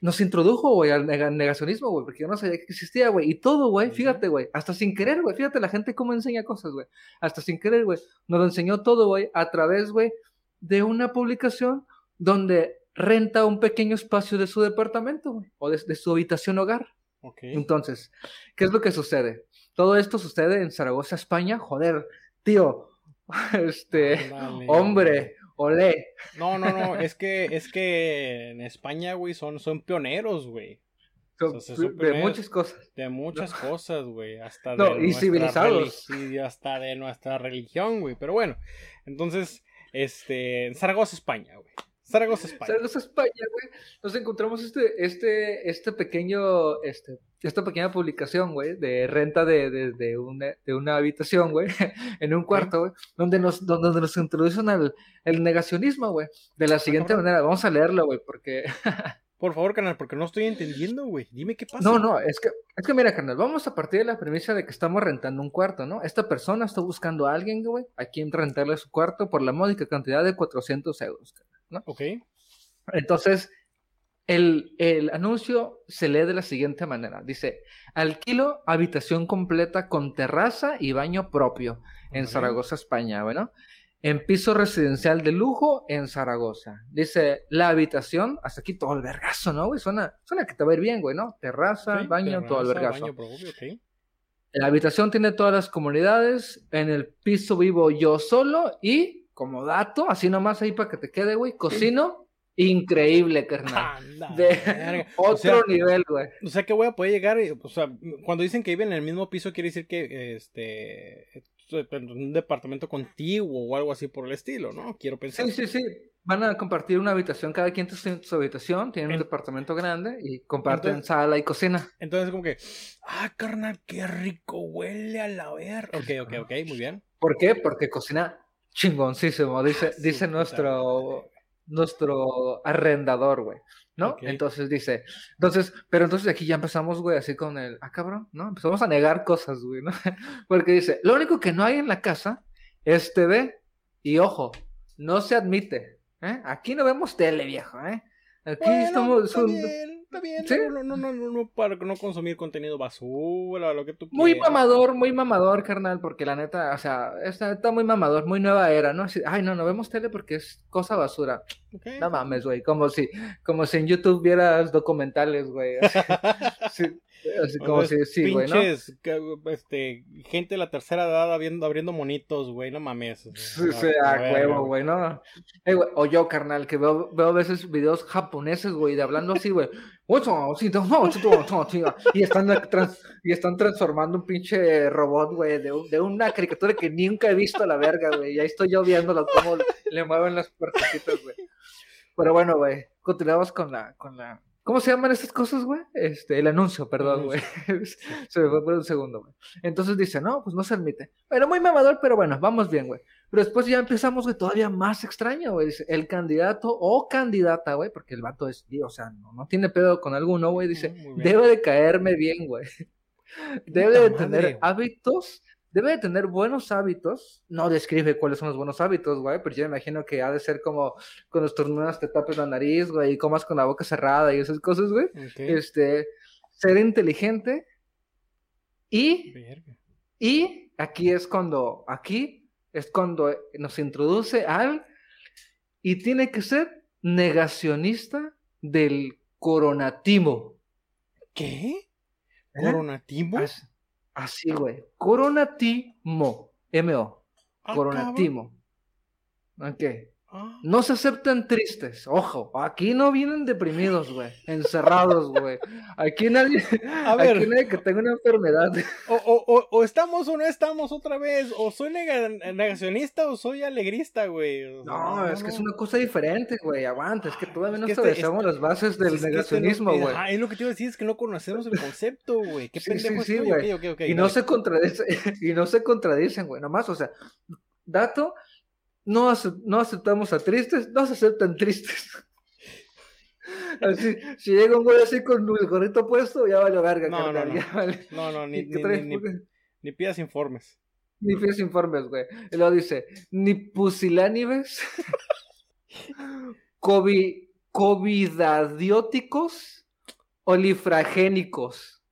C: nos introdujo, güey, al nega- negacionismo, güey, porque yo no sabía que existía, güey. Y todo, güey, fíjate, güey, hasta sin querer, güey, fíjate la gente cómo enseña cosas, güey. Hasta sin querer, güey, nos lo enseñó todo, güey, a través, güey, de una publicación donde renta un pequeño espacio de su departamento, güey, o de, de su habitación hogar. Entonces, ¿qué es lo que sucede? Todo esto sucede en Zaragoza, España. Joder, tío, *laughs* este, hombre, olé.
A: No, no, no, es que, es que en España, güey, son, son pioneros, güey. O sea,
C: de muchas cosas.
A: De muchas cosas, güey. Hasta
C: No,
A: de
C: y civilizados.
A: hasta de nuestra religión, güey. Pero bueno, entonces, este, en Zaragoza, España, güey. Zaragoza, España.
C: Zaragoza, España, güey. Nos encontramos este, este, este pequeño, este, esta pequeña publicación, güey, de renta de, de, de una, de una habitación, güey, *laughs* en un cuarto, güey, donde nos, donde, nos introducen al el negacionismo, güey, de la siguiente manera. Vamos a leerlo, güey, porque *laughs*
A: Por favor, canal, porque no estoy entendiendo, güey. Dime qué pasa.
C: No, no, es que, es que mira, carnal, vamos a partir de la premisa de que estamos rentando un cuarto, ¿no? Esta persona está buscando a alguien, güey, a quien rentarle su cuarto por la módica cantidad de 400 euros, carnal, ¿no?
A: Ok.
C: Entonces, el, el anuncio se lee de la siguiente manera. Dice, alquilo habitación completa con terraza y baño propio en. Zaragoza, España, bueno. En piso residencial de lujo en Zaragoza. Dice, la habitación, hasta aquí todo el vergazo, ¿no, güey? Suena, suena que te va a ir bien, güey, ¿no? Terraza,
A: Sí,
C: baño, todo el
A: terraza,
C: vergazo.
A: baño propio, ok.
C: La habitación tiene todas las comunidades. En el piso vivo yo solo. Y, como dato, así nomás ahí para que te quede, güey, cocino. Increíble, carnal. De *laughs* otro
A: O sea,
C: nivel, güey.
A: O sea que voy a poder llegar, o sea, cuando dicen que viven en el mismo piso, quiere decir que, este, en un departamento contiguo o algo así por el estilo, ¿no? Quiero pensar.
C: Sí, sí, sí. Van a compartir una habitación. Cada quien tiene su habitación. Tienen un
A: En-
C: departamento grande y comparten
A: Entonces-
C: sala y cocina.
A: Entonces como que, ah, carnal, qué rico huele a la ver. Ok, ok, ok, muy bien.
C: ¿Por qué? Porque cocina chingoncísimo. Dice,
A: Ah,
C: dice
A: puta
C: nuestro, nuestro arrendador, güey. ¿no? Entonces dice, entonces, pero entonces aquí ya empezamos, güey, así con el, ah, cabrón, ¿no? Empezamos a negar cosas, güey, ¿no? *laughs* Porque dice, lo único que no hay en la casa es TV y ojo, no se admite, ¿eh? Aquí no vemos tele, viejo, ¿eh? Aquí
A: Bueno,
C: estamos... son-
A: está bien.
C: ¿Sí?
A: No, no, no, para no consumir contenido basura, lo que tú
C: Muy
A: quieras.
C: mamador, muy mamador, carnal, porque la neta, o sea, está, está muy mamador, muy nueva era, ¿no? Así, ay, no, no vemos tele porque es cosa basura.
A: Ok.
C: No mames, güey, como si, como si en YouTube vieras documentales, güey. *laughs* Sí, así como si, sí, güey, ¿no?
A: pinches, este, gente de la tercera edad abriendo, abriendo monitos, güey, no mames. o sea, a
C: huevo, güey, ¿no? Eh, güey, o yo, carnal, que veo, veo a veces videos japoneses, güey, de hablando así, güey. Y están, trans- y están transformando un pinche robot, güey, de, de una caricatura que nunca he visto a la verga, güey. Y ahí estoy yo viéndolo cómo le mueven las puertecitas, güey. Pero bueno, güey, continuamos con la, con la... ¿Cómo se llaman estas cosas, güey? Este, el anuncio, perdón, güey. *laughs* se me fue por un segundo, güey. Entonces dice, no, pues no se admite. Pero muy mamador, pero bueno, vamos bien, güey. Pero después ya empezamos, güey, todavía más extraño, güey. Dice, el candidato o candidata, güey, porque el vato es, o sea, no, no tiene pedo con alguno, güey. Dice,
A: bien.
C: debe de caerme bien, güey. *laughs* Debe
A: Puta
C: de
A: madre.
C: tener hábitos, debe de tener buenos hábitos. No describe cuáles son los buenos hábitos, güey, pero yo me imagino que ha de ser como con los tornudas te tapes la nariz, güey, y comas con la boca cerrada y esas cosas, güey. Este, ser inteligente y
A: Verga.
C: y aquí es cuando, aquí es cuando nos introduce al, y tiene que ser negacionista del coronatimo.
A: ¿Qué?
C: ¿Eh? Así, güey. Coronatimo. M-O.
A: Ah,
C: Coronatimo. Ok.
A: Ah,
C: No se aceptan tristes. Ojo, aquí no vienen deprimidos, güey. Encerrados, güey. Aquí nadie, *laughs*
A: A ver.
C: aquí nadie que tenga una enfermedad.
A: O, o, o, estamos o no estamos otra vez. O soy nega- negacionista o soy alegrista, güey. O sea,
C: No, es que es
A: no.
C: una cosa diferente, güey. Aguanta, es que todavía
A: Es
C: no
A: este-
C: establecemos las bases del
A: Es este
C: negacionismo,
A: no-
C: güey.
A: Ajá, es lo que te iba a decir, es que no conocemos el concepto, güey. Qué
C: Sí,
A: pendejo
C: sí, sí,
A: estoy.
C: güey.
A: Ok, ok, ok,
C: y no se contradice, *laughs* y no se contradicen, güey. Nomás, o sea, dato, no, no aceptamos a tristes, no se aceptan tristes. *laughs* Así, si llega un güey así con el gorrito puesto, ya vale verga,
A: No, no,
C: carnal,
A: no.
C: ya vale.
A: No, no, ni,
C: ¿Y *laughs* qué
A: ni, ni, pidas informes.
C: Ni pies informes, güey. Y luego dice, ni pusilánimes, *laughs* covi, covidadióticos olifragénicos.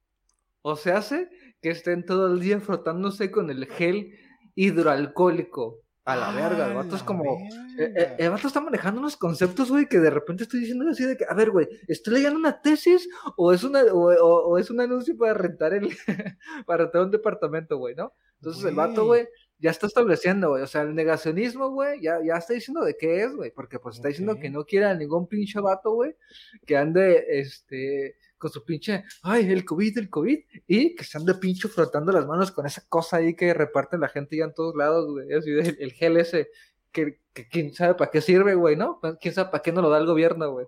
C: O se hace que estén todo el día frotándose con el gel hidroalcohólico. A la verga, el vato es como. eh, eh, El vato está manejando unos conceptos, güey, que de repente estoy diciendo así de que, a ver, güey, ¿estoy leyendo una tesis o es una o, o- o es un anuncio para rentar el *laughs* para rentar un departamento, güey, ¿no? Entonces el vato,
A: Güey.
C: ya está estableciendo, güey, o sea, el negacionismo, güey, ya, ya está diciendo de qué es, güey, porque pues está diciendo que no quiere a ningún pinche vato, güey, que ande, este, con su pinche, ay, el COVID, el COVID, y que se ande pinche frotando las manos con esa cosa ahí que reparte la gente ya en todos lados, güey, así de- el gel ese, que, que quién sabe para qué sirve, güey, ¿no? Quién sabe para qué no lo da el gobierno, güey.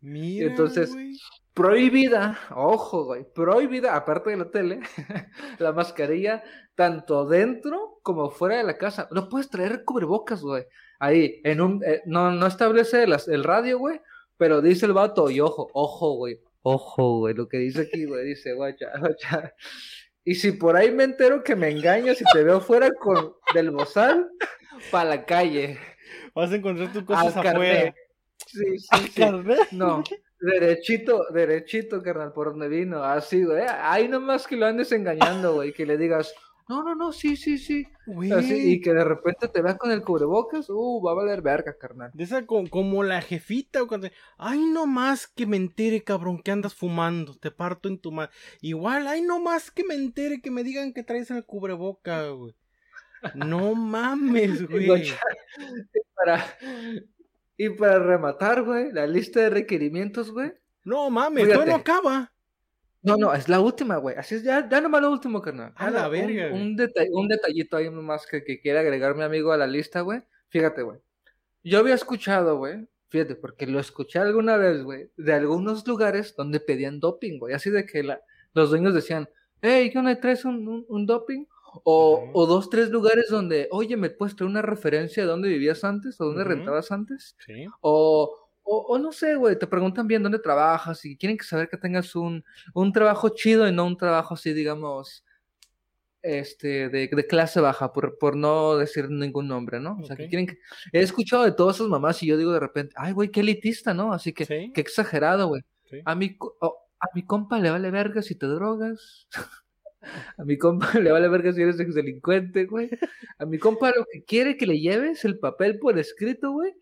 A: Mira,
C: entonces-
A: güey.
C: Prohibida, ojo, güey, prohibida, aparte de la tele, *laughs* la mascarilla, tanto dentro como fuera de la casa. No puedes traer cubrebocas, güey. Ahí, en un, eh, no, no establece las- el radio, güey, pero dice el vato, y ojo, ojo, güey, ojo, güey, lo que dice aquí, güey, dice, guacha, guacha. Y si por ahí me entero que me engañas y te veo fuera con, del bozal, para la calle.
A: Vas a encontrar tus
C: al
A: cosas afuera.
C: Sí, sí,
A: ¿Al
C: sí.
A: carnet?
C: No, derechito, derechito, carnal, por donde vino, así, güey. Ahí nomás que lo andes engañando, güey, que le digas, no, no, no, sí, sí, sí. Así, y que de repente te veas con el cubrebocas, uh, va a valer verga, carnal.
A: De esa co- como, la jefita, o cuando, ay no más que me entere, cabrón, que andas fumando, te parto en tu mano. Igual, ay no más que me entere, que me digan que traes el cubreboca, güey. No mames, *laughs* güey.
C: Y para, y para rematar, güey, la lista de requerimientos, güey.
A: No mames, no acaba.
C: No, no, es la última, güey. Así es, ya, ya nomás lo último, carnal.
A: A la
C: un-
A: verga,
C: Un, deta- un detallito ahí nomás que, que quiere agregar mi amigo a la lista, güey. Fíjate, güey. Yo había escuchado, güey. Fíjate, porque lo escuché alguna vez, güey. De algunos lugares donde pedían doping, güey. Así de que la, los dueños decían, hey, ¿qué onda? ¿Traes un, un, un doping? O, o dos, tres lugares donde, oye, ¿me puedes traer una referencia de dónde vivías antes o dónde rentabas antes?
A: Sí.
C: O, o, o no sé, güey, te preguntan bien dónde trabajas y quieren que saber que tengas un, un trabajo chido y no un trabajo así, digamos, este, de, de clase baja, por, por no decir ningún nombre, ¿no? O sea, que quieren que... He escuchado de todas esas mamás y yo digo de repente, ay, güey, qué elitista, ¿no? Así que,
A: Sí.
C: qué exagerado, güey.
A: Sí.
C: A mi, oh, a mi compa le vale verga si te drogas. *laughs* A mi compa *laughs* le vale verga si eres ex delincuente, güey. A mi compa lo que quiere que le lleves el papel por escrito, güey,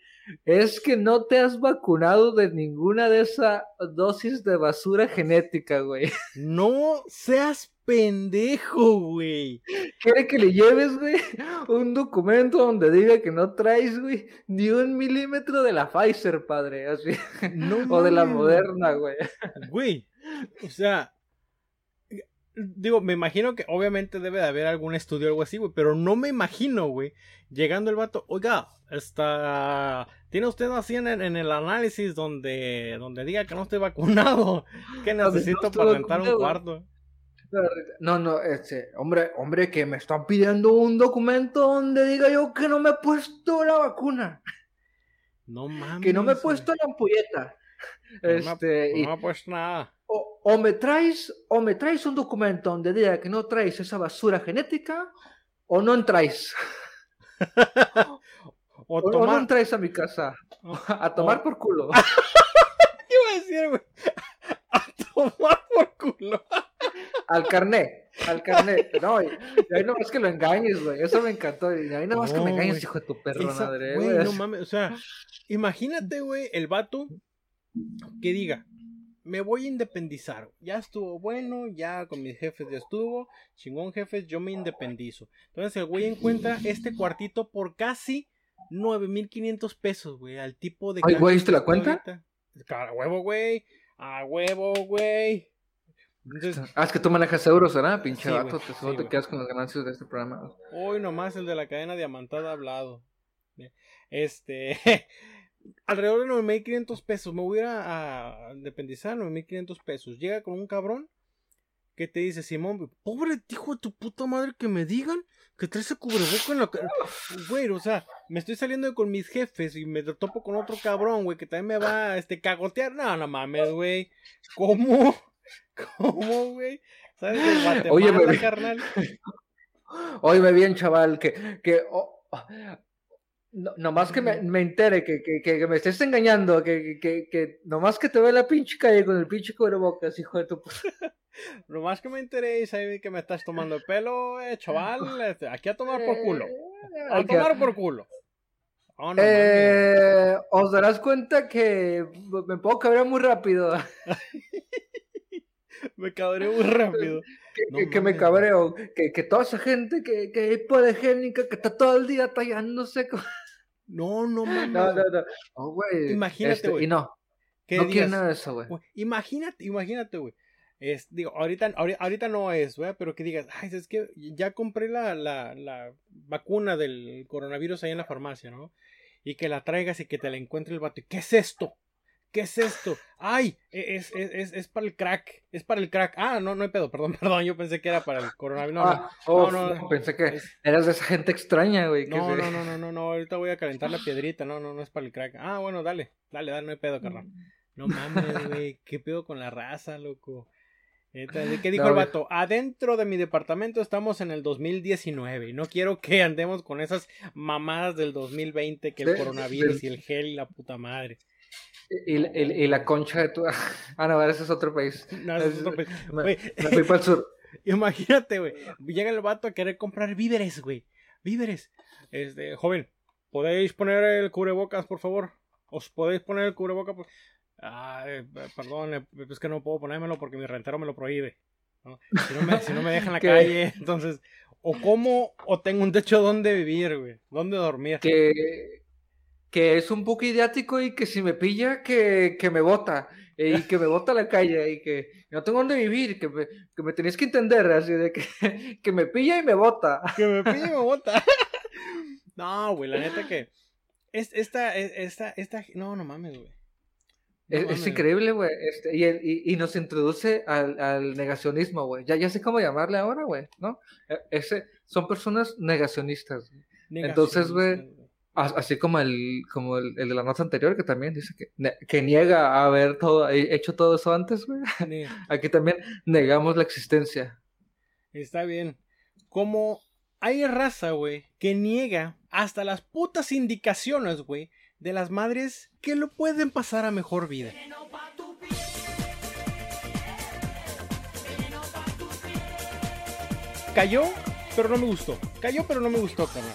C: es que no te has vacunado de ninguna de esas dosis de basura genética, güey. *laughs*
A: No seas pendejo, güey.
C: Quiere que le lleves, güey, un documento donde diga que no traes, güey, ni un milímetro de la Pfizer, padre, así.
A: No *laughs*
C: O de la. Moderna, güey.
A: Güey, o sea, digo, me imagino que obviamente debe de haber algún estudio o algo así, güey, pero no me imagino, güey, llegando el vato, oiga, está, tiene usted así en, el- en el análisis donde, donde diga que no estoy vacunado, que
C: no
A: necesito
C: estoy
A: para rentar un cuarto.
C: No, no, este, hombre, hombre, que me están pidiendo un documento donde diga yo que no me he puesto la vacuna,
A: No mames.
C: que no me he puesto la ampolleta.
A: No me-
C: Este, y-
A: no me ha puesto nada.
C: O, me traes, o me traes un documento donde diga que no traes esa basura genética, o no entráis, *laughs*
A: O
C: o, o no entráis a mi casa, a tomar por culo. *laughs*
A: ¿qué iba a decir, güey? A tomar por culo.
C: al carnet, al carnet. No, y, y ahí nomás que lo engañes, güey. Eso me encantó. Y ahí nomás que
A: No,
C: me engañes, hijo de tu perro
A: Esa-
C: madre.
A: güey. no mames, o sea, imagínate, güey, el vato que diga, me voy a independizar, ya estuvo bueno, ya con mis jefes ya estuvo, chingón jefes, yo me independizo. Entonces el güey encuentra este cuartito por casi 9500 pesos, güey, al tipo de...
C: Ay, güey, ¿viste la cuenta?
A: ahorita. A huevo, güey, a huevo, güey. Entonces,
C: Ah, es que tú manejas euros, ¿verdad? Pinche
A: Sí,
C: vato, te,
A: sí,
C: te quedas con las ganancias de este programa.
A: Hoy nomás el de la cadena diamantada ha hablado. Este. *laughs* alrededor de 9.500 pesos. Me voy a ir a a independizar 9.500 pesos. Llega con un cabrón que te dice: Simón, pobre hijo de tu puta madre que me digan que traes el cubreboca en la cara. Güey, o sea, me estoy saliendo con mis jefes y me topo con otro cabrón, güey, que también me va a este, cagotear. No, no mames, güey. ¿Cómo? ¿Cómo, güey? ¿Sabes? Guatemala,
C: Oye, me-
A: carnal.
C: Óyeme bien, chaval, que, que oh, No, nomás que me, me entere que, que, que, me estés engañando, que, que, que nomás que te ve la pinche calle con el pinche cubrebocas, hijo de tu puta. *laughs*
A: Nomás que me enteré y sabes que me estás tomando el pelo, eh, chaval. *laughs* este, Aquí a tomar por culo. A
C: Ay, que-
A: tomar por culo. Oh, no.
C: Eh, os darás cuenta que me puedo cabrear muy rápido. *laughs*
A: Me cabré muy rápido.
C: Que,
A: No
C: que- que me cabreo. Que, que toda esa gente que, que es hipoalergénica, que está todo el día tallándose. con-
A: No, no mames.
C: No, no, no. Oh, güey.
A: Imagínate,
C: Este,
A: güey.
C: Y no,
A: Que
C: no quiero nada de eso, güey.
A: imagínate, imagínate, güey. Es, digo, ahorita, ahori- ahorita, no es, güey, pero que digas, ay, es que ya compré la, la, la vacuna del coronavirus ahí en la farmacia, ¿no? Y que la traigas y que te la encuentre el vato. y, ¿Qué es esto? ¿Qué es esto? ¡Ay! e, Es, es, es, es para el crack. Es para el crack. Ah, no, no hay pedo, perdón, *laughs* perdón. Yo pensé que era para el coronavirus. No,
C: Ah, oh,
A: no, no,
C: no,
A: no.
C: pensé que eras de esa gente extraña, güey.
A: no, no, no, no, no, no, ahorita voy a calentar la piedrita. No, no, no es para el crack. Ah, bueno, dale, dale, dale, no hay pedo, carnal. No mames, güey, qué pedo con la raza, loco. Neta, ¿de ¿Qué dijo
C: No,
A: el vato? Adentro de mi departamento estamos en el 2019 y no quiero que andemos con esas mamadas del 2020, que el coronavirus y el gel y la puta madre.
C: Y, y- y la concha de tu. *laughs* Ah, no, ese es otro país.
A: No, eso es otro pe-
C: Me, me fui para el sur. *laughs*
A: Imagínate, güey. Llega el vato a querer comprar víveres, güey. Víveres. Este, joven, ¿podéis poner el cubrebocas, por favor? ¿Os podéis poner el cubrebocas? Por... Ah, eh, perdón, eh, es que no puedo ponérmelo porque mi rentero me lo prohíbe. ¿no? Si, no me, si no me deja en la
C: ¿Qué? *laughs*
A: calle, entonces, o como, o tengo un techo donde vivir, güey. ¿Dónde dormir?
C: Que, que es un poco idiático y que si me pilla, que, que me bota. Y que me bota a la calle y que no tengo dónde vivir. Que me, que me tenéis que entender, así de que, *laughs* que me pilla y me bota.
A: que me pille y me bota. *laughs* no, güey, la neta que. Es, esta, es- esta, esta. No, no mames, güey. No
C: Es, increíble, güey. Este, y, y, y nos introduce al, al negacionismo, güey. Ya, ya sé cómo llamarle ahora, güey, ¿no? E- Ese, son personas negacionistas. Entonces, güey, Así como el, como el, el de la nota anterior, que también dice que, que niega haber todo, he- hecho todo eso antes, güey. *laughs* Aquí también negamos la existencia.
A: Está bien. Como hay raza, güey, que niega hasta las putas indicaciones, güey, de las madres que lo pueden pasar a mejor vida. Cayó, pero no me gustó. Cayó, pero no me gustó, carnal.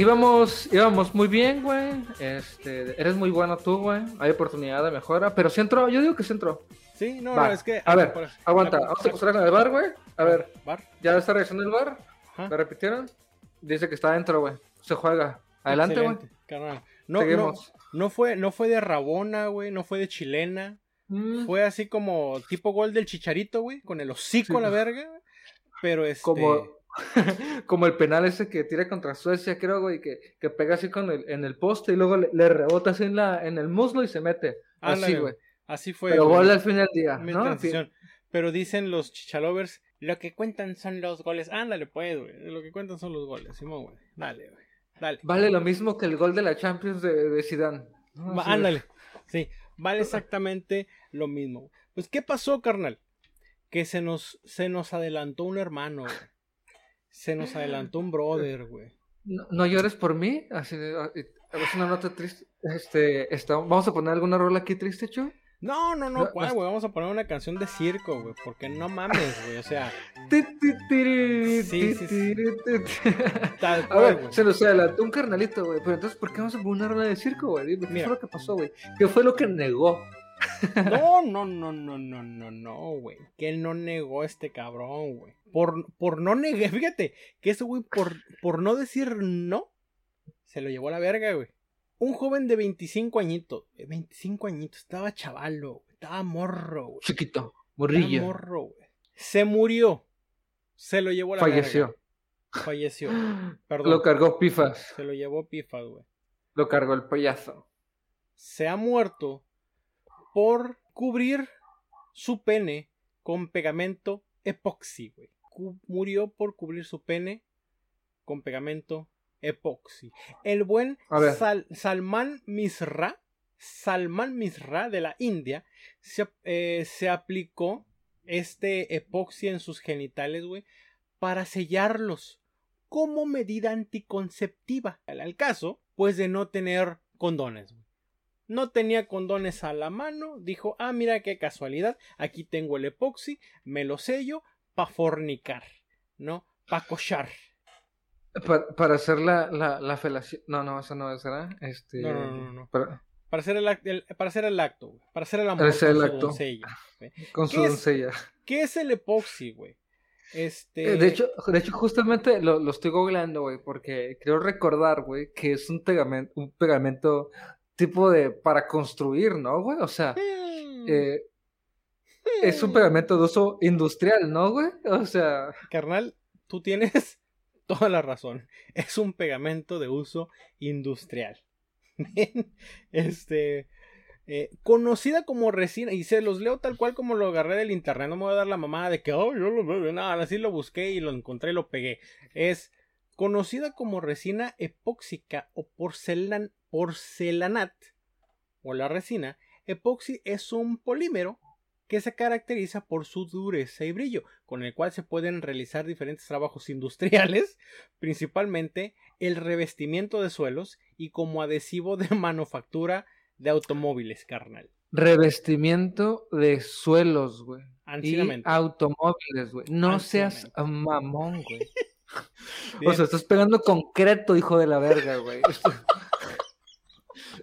C: Íbamos, íbamos muy bien, güey. Este, eres muy bueno tú, güey. Hay oportunidad de mejora, pero sí entró, yo digo que sí entró.
A: Sí, no, no, es que.
C: a ver,
A: por-
C: aguanta,
A: la-
C: vamos a pasar con el bar, güey. A ver,
A: Bar.
C: ya está reaccionando el bar.
A: Ajá.
C: ¿Me repitieron? Dice que está adentro, güey. Se juega. Adelante, güey.
A: No, no, no fue, no fue de Rabona, güey, no fue de chilena.
C: Mm,
A: Fue así como tipo gol del chicharito, güey, con el hocico
C: Sí.
A: a la verga. Pero este.
C: Como, *laughs* como el penal ese que tira contra Suecia, creo, güey, que, que pega así con el, en el poste y luego le, le rebota así en, la, en el muslo y se mete. Así, güey.
A: Así fue.
C: Pero gol al fin del día, ¿no?
A: Pero dicen los chichalovers, lo que cuentan son los goles. Ándale, pues, güey. Lo que cuentan son los goles. Simón, güey. Dale, güey. Dale.
C: Vale lo mismo que el gol de la Champions de, de Zidane.
A: ándale. Sí, vale exactamente lo mismo. Pues, ¿qué pasó, carnal? Que se nos, se nos adelantó un hermano, güey. Se nos adelantó un brother, güey.
C: No, no llores por mí. Así ah, eh, es una nota triste. Este, está, vamos a poner alguna rola aquí triste, Chu.
A: No, no,
C: No,
A: ¿cuál,
C: no-
A: güey? Vamos a poner una canción de circo, güey. Porque no mames, güey. O sea, Sí, sí, sí. tal
C: A
A: cual,
C: ver,
A: güey.
C: se nos adelantó un carnalito, güey. Pero entonces, ¿por qué vamos a poner una rola de circo, güey? ¿qué
A: Mira.
C: fue lo que pasó, güey? ¿Qué fue lo que negó?
A: No, no, no, no, no, no, no, güey. Que él no negó este cabrón, güey. Por, por no negar, fíjate, que ese güey, por, por no decir no, se lo llevó a la verga, güey. Un joven de 25 añitos, eh, 25 añitos, estaba chavalo, estaba morro, güey.
C: Chiquito,
A: Estaba
C: morrillo.
A: morro, güey. Se murió. Se lo llevó a la
C: Falleció.
A: verga. Falleció. *gasps* Perdón.
C: Lo cargó Pifas.
A: Se lo llevó pifas, güey.
C: Lo cargó el payaso.
A: se ha muerto por cubrir su pene con pegamento epoxi, güey. Murió por cubrir su pene con pegamento epoxi. El buen. Sal- Salman Misra, Salman Misra de la India, se, eh, se aplicó este epoxi en sus genitales, güey, para sellarlos como medida anticonceptiva. Al- Al caso pues de no tener condones. güey. No tenía condones a la mano, dijo, ah, mira qué casualidad, aquí tengo el epoxi, me lo sello, pa' fornicar, ¿no? Pa' cochar.
C: Para, para hacer la, la, la felación. No, no, eso no será. Este...
A: No, no, no, no.
C: para-
A: Para hacer el, el- para hacer el acto, güey, para hacer el amor
C: Para hacer
A: con
C: el
A: su
C: acto.
A: doncella, güey.
C: Con
A: ¿Qué
C: su
A: es?
C: doncella.
A: ¿Qué es el epoxi, güey? Este...
C: Eh, De hecho, de hecho, justamente lo, lo estoy googleando, güey, porque creo recordar, güey, que es un pegamento, un pegamento tipo de para construir, ¿no, güey? O sea,
A: Hmm.
C: eh, es un pegamento de uso industrial, ¿no, güey? O sea,
A: Carnal, tú tienes *laughs* toda la razón. Es un pegamento de uso industrial. *laughs* Este. eh, conocida como resina, y se los leo tal cual como lo agarré del internet. No me voy a dar la mamada de que, oh, yo lo veo. Nada, así lo busqué y lo encontré y lo pegué. Es conocida como resina epóxica o porcelan, porcelanat, o la resina. Epoxi es un polímero que se caracteriza por su dureza y brillo, con el cual se pueden realizar diferentes trabajos *laughs* industriales, principalmente el revestimiento de suelos y como adhesivo de *laughs* manufactura de automóviles, carnal.
C: revestimiento de suelos, güey. Y automóviles, güey. No seas mamón, güey. *laughs* O sea, estás pegando concreto, hijo de la verga, güey.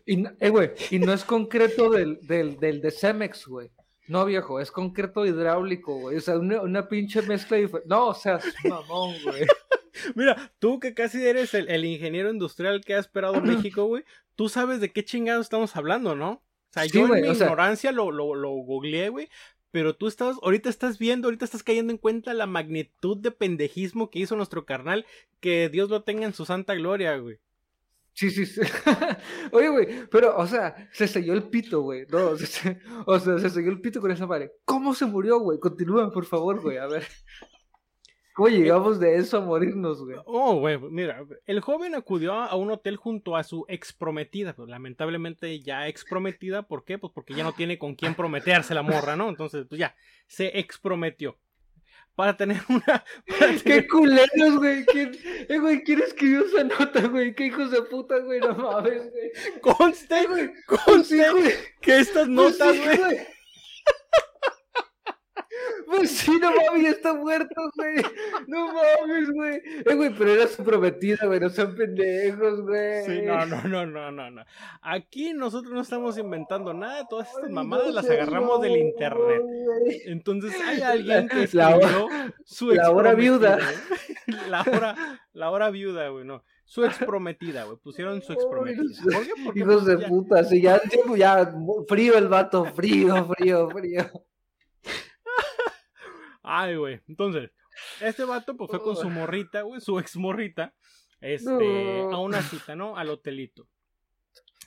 C: Y, no- eh, güey, y no es concreto del, del, del de Cemex, güey. No, viejo, es concreto hidráulico, güey. O sea, una, una pinche mezcla diferente. No, o sea, mamón, güey. *laughs*
A: Mira, tú que casi eres el, el ingeniero industrial que ha esperado México, güey, tú sabes de qué chingados estamos hablando, ¿no? O sea,
C: Sí,
A: yo en mi
C: sea-
A: ignorancia lo, lo, lo googleé, güey. Pero tú estás, ahorita estás viendo, ahorita estás cayendo en cuenta la magnitud de pendejismo que hizo nuestro carnal. Que Dios lo tenga en su santa gloria, güey.
C: Sí, sí, sí. *laughs* Oye, güey, pero, o sea, se selló el pito, güey. No, *laughs* se- se- o sea, se selló el pito con esa madre. ¿Cómo se murió, güey? Continúa, por favor, güey. A ver. ¿Cómo llegamos de eso a morirnos, güey?
A: Oh, güey, mira, el joven acudió a un hotel junto a su ex prometida, pues lamentablemente ya ex prometida, ¿por qué? Pues porque ya no tiene con quién prometerse la morra, ¿no? Entonces, pues ya, se exprometió. Para tener *laughs* una... para
C: ¡Qué culeros, güey! ¿Quién, eh, güey, ¿quién escribió esa nota, güey? ¡Qué hijos de puta, güey! No mames, güey.
A: Conste,
C: güey,
A: conste
C: Sí, güey.
A: que estas
C: Pues
A: notas,
C: sí,
A: güey,
C: Pues está muerto, güey. No mames, güey. Eh, güey, pero era su prometida, güey. No sean pendejos, güey.
A: Sí, no, no, no, no, no, no. Aquí nosotros no estamos inventando nada, todas estas
C: Ay,
A: mamadas las agarramos del internet.
C: güey.
A: Entonces hay alguien que
C: La hora-
A: escribió su
C: la hora viuda.
A: güey. *laughs* La hora, la hora viuda, güey, no. Su exprometida, güey. Pusieron su
C: no sé.
A: ¿Por qué? Porque
C: Hijos de
A: ya-
C: puta, sí, ya, tiempo, ya, frío el vato, frío, frío, frío.
A: Ay, güey. Entonces, este vato pues fue con su *laughs* morrita, güey, su ex morrita, este, a una cita, ¿no? Al hotelito.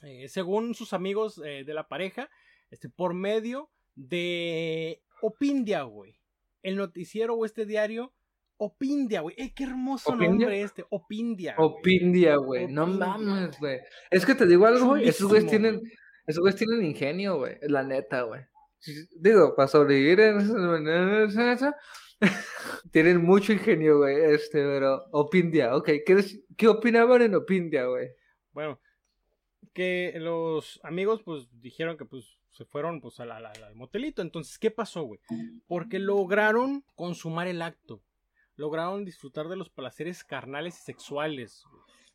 A: Eh, según sus amigos eh, de la pareja, este, por medio de Opindia, güey. El noticiero o este diario, Opindia, güey. ¡Eh, qué hermoso
C: ¿Opindia?
A: nombre este! Opindia. güey.
C: Opindia, güey. No mames, güey. Es que te digo algo, güey. Esos güeyes tienen, esos güeyes tienen ingenio, güey. La neta, güey. Digo, para sobrevivir en *laughs* tienen mucho ingenio, güey. Este, pero Opindia, ok. ¿Qué, opinaban en Opindia, güey?
A: Bueno, que los amigos pues dijeron que pues se fueron pues al motelito. Entonces, ¿qué pasó, güey? Porque lograron consumar el acto. Lograron disfrutar de los placeres carnales y sexuales.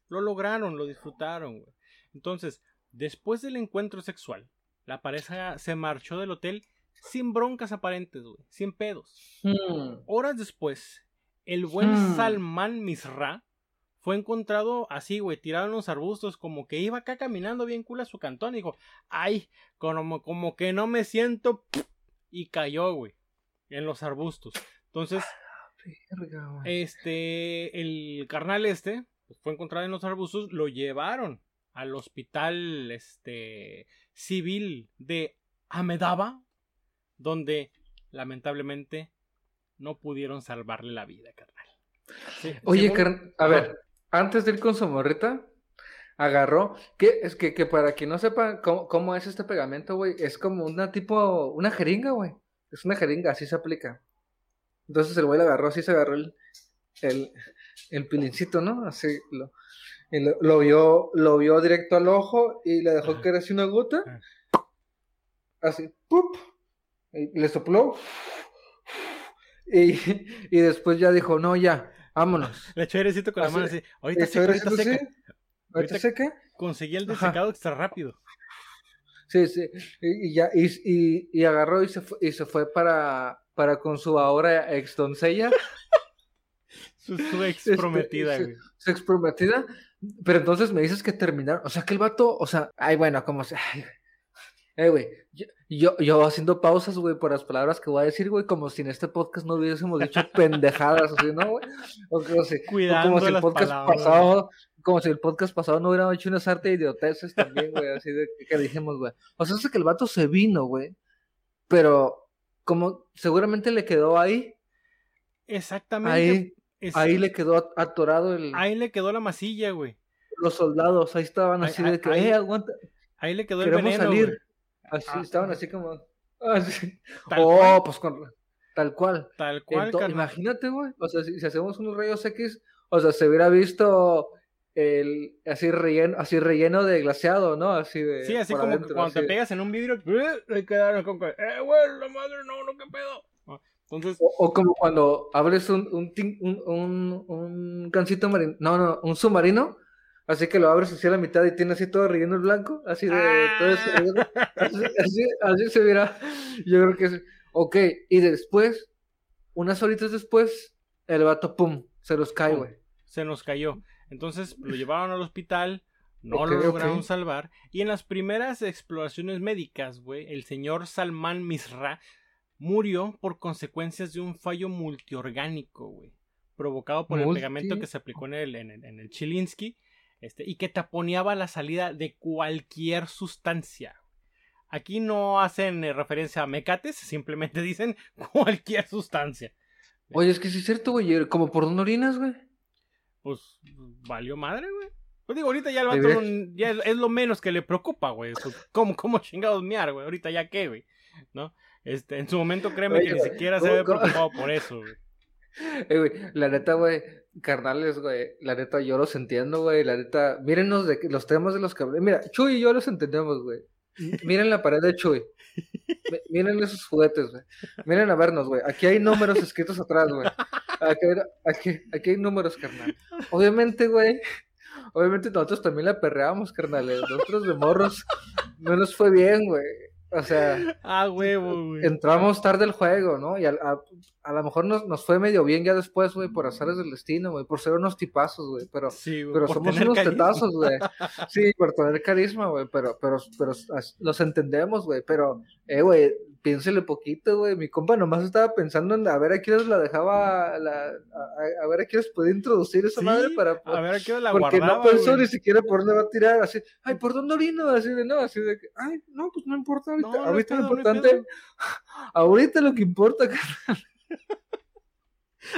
A: Lo lograron, lo disfrutaron, güey. Entonces, después del encuentro sexual, la pareja se marchó del hotel sin broncas aparentes, güey. Sin pedos.
C: Hmm.
A: Horas después, el buen
C: Hmm.
A: Salman Misra fue encontrado así, güey, tirado en los arbustos, como que iba acá caminando bien cool a su cantón y dijo, ay, como, como que no me siento, y cayó, güey, en los arbustos. Entonces,
C: Verga,
A: este, el carnal este, pues, fue encontrado en los arbustos, lo llevaron al hospital, este, civil de Ahmedabad, donde, lamentablemente, no pudieron salvarle la vida, carnal. Sí,
C: Oye,
A: según-
C: carn- a ver, antes de ir con su morrita, agarró, que es que, que para quien no sepa cómo, cómo es este pegamento, güey, es como una tipo, una jeringa, güey. Es una jeringa, así se aplica. Entonces el güey lo agarró, así se agarró el, el, el pilincito, ¿no? Así lo. Y lo, lo vio, lo vio directo al ojo y le dejó caer así una gota. Así, ¡pup! Y le sopló. Y, y después ya dijo, no, ya, vámonos.
A: Le echó airecito con la
C: Así-
A: mano así. Ahorita seca, ahorita seca.
C: sí. ¿Ahorita seca?
A: Conseguí el
C: Ajá.
A: desecado extra rápido.
C: Sí, sí. Y, y ya, y, y, agarró y se fue, y se fue para, para con su ahora ex doncella, *laughs*
A: Su, su ex
C: Este,
A: prometida, güey.
C: su ex prometida. Pero entonces me dices que terminaron. O sea, que el vato, o sea, ay, bueno, como se. Ay, eh, güey, yo, yo, yo haciendo pausas, güey, por las palabras que voy a decir, güey, como si en este podcast no hubiésemos dicho *laughs* pendejadas, así, ¿no, güey? O, como si- o
A: Cuidando
C: como si el podcast
A: palabras.
C: pasado, como si el podcast pasado no hubiéramos hecho una sarta de idioteces también, güey, así de que dijimos, güey. O sea, es que el vato se vino, güey, pero como seguramente le quedó ahí,
A: Exactamente.
C: ahí, ahí le quedó at- atorado el,
A: ahí le quedó la masilla, güey.
C: los soldados, ahí estaban así
A: ahí-
C: de que,
A: ahí-
C: eh, aguanta,
A: Ahí le quedó el
C: queremos
A: veneno,
C: salir. Así,
A: Ah.
C: estaban así como, así.
A: Tal
C: oh,
A: cual.
C: pues con, tal cual.
A: Tal cual,
C: imagínate, güey. O sea, si, si hacemos unos rayos X, o sea, se hubiera visto el así relleno, así relleno de glaseado, ¿no? Así de.
A: Sí, así como
C: adentro,
A: cuando te pegas en un vidrio, ¡eh! quedaron con ¡eh, güey, la madre, no, no, qué pedo! Ah, Entonces,
C: O, o como cuando abres un, un, un, un, un gancito marino, no, no, un submarino, así que lo abres hacia la mitad y tiene así todo relleno el blanco, así de todo ese
A: Ah.
C: Así, así, así se verá. Yo creo que es. Ok, y después, unas horitas después, el vato, pum, se los cae, güey.
A: se nos cayó. Entonces lo llevaron al hospital, no
C: Ok,
A: lo lograron salvar. Y en las primeras exploraciones médicas, güey, el señor Salman Misra murió por consecuencias de un fallo multiorgánico, güey. Provocado por el pegamento que se aplicó en el, en el, en el Chilinsky. Este, y que taponeaba la salida de cualquier sustancia. Aquí no hacen eh, referencia a mecates, simplemente *laughs* dicen cualquier sustancia.
C: Oye, es que sí es cierto, güey. Como por dónde orinas, güey.
A: pues valió madre, güey. Pues digo, ahorita ya el no- ya es, es lo menos que le preocupa, güey. Pues, ¿Cómo, ¿Cómo chingados miar, güey? Ahorita ya qué, güey. ¿No? Este, en su momento créeme
C: Oye,
A: que ni siquiera se
C: ¿cómo-
A: había preocupado por eso, güey.
C: Eh, güey, la neta, güey, carnales, güey, la neta, yo los entiendo, güey, la neta, mírenos de los temas de los que Mira, Chuy y yo los entendemos, güey. Miren la pared de Chuy. Mi- Miren esos juguetes, güey. Miren a vernos, güey. Aquí hay números escritos atrás, güey. Aquí, aquí, aquí hay números, carnal. Obviamente, güey. Obviamente nosotros también la perreamos, carnales. Nosotros de morros no nos fue bien, güey. O sea,
A: Ah, huevo, güey.
C: entramos tarde al juego, ¿no? Y a, a, a lo mejor nos, nos fue medio bien ya después, güey, por azares del destino, güey, por ser unos tipazos, güey, pero,
A: Sí, güey,
C: pero somos unos
A: carisma.
C: tetazos, güey. *laughs* Sí, por tener carisma, güey, pero, pero, pero los entendemos, güey, pero, eh, güey, piénsele poquito, güey, mi compa nomás estaba pensando en a ver a quiénes la dejaba, la, a, ver a quiénes podía introducir esa
A: Sí,
C: madre para...
A: A ver, ¿a hora la
C: porque
A: guardaba,
C: no pensó
A: güey?
C: ni siquiera por dónde va a tirar, así, ay, ¿por dónde orino? Así de, no, así de que, ay, no, pues no importa ahorita,
A: No, no hay
C: ahorita lo
A: pedo,
C: importante, *laughs* ahorita lo que importa,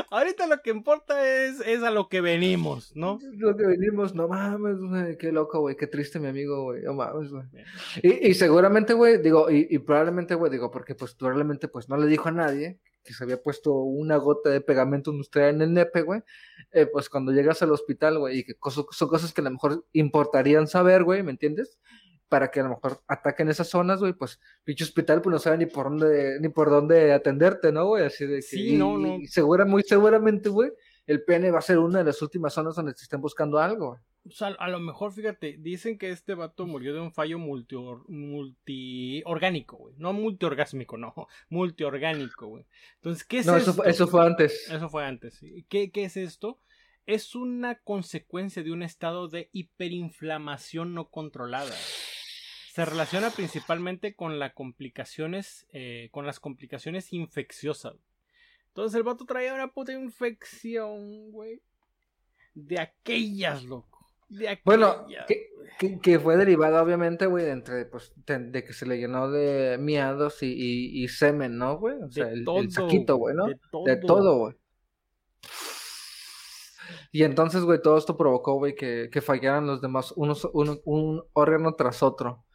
A: Ahorita lo que importa es, es a lo que venimos, ¿no?
C: Es lo que venimos, no mames, güey, qué loco, güey, qué triste mi amigo, güey, no mames, güey. Y, y seguramente, güey, digo, y, y probablemente, güey, digo, porque pues probablemente pues no le dijo a nadie que se había puesto una gota de pegamento industrial en el nepe, güey, eh, pues cuando llegas al hospital, güey, y que cosas, son cosas que a lo mejor importarían saber, güey, ¿me entiendes? Para que a lo mejor ataquen esas zonas, güey, pues pinche hospital pues no sabe ni por dónde, ni por dónde atenderte, ¿no, güey? Así de que,
A: Sí,
C: y-
A: no, no.
C: y segura, muy seguramente, güey, el pene va a ser una de las últimas zonas donde te estén buscando algo, güey.
A: O sea, a lo mejor, fíjate, dicen que este vato murió de un fallo multi multiorgánico, güey. No multiorgásmico, no. *laughs* Multiorgánico, güey. Entonces, ¿qué es
C: No,
A: esto?
C: eso eso fue antes.
A: Eso fue antes. sí. ¿Qué, ¿Qué es esto? Es una consecuencia de un estado de hiperinflamación no controlada. Se relaciona principalmente con las complicaciones, eh, con las complicaciones infecciosas. Entonces el vato traía una puta infección, güey. De aquellas, loco. De aquellas.
C: Bueno, que, que, que fue derivada obviamente, güey, de entre, pues, de, de que se le llenó de miados y, y, y semen, ¿no, güey? O sea,
A: de
C: el,
A: todo,
C: el saquito, güey, ¿no?
A: De todo.
C: Güey. Y entonces, güey, todo esto provocó, güey, que, que fallaran los demás, unos, uno- un órgano tras otro,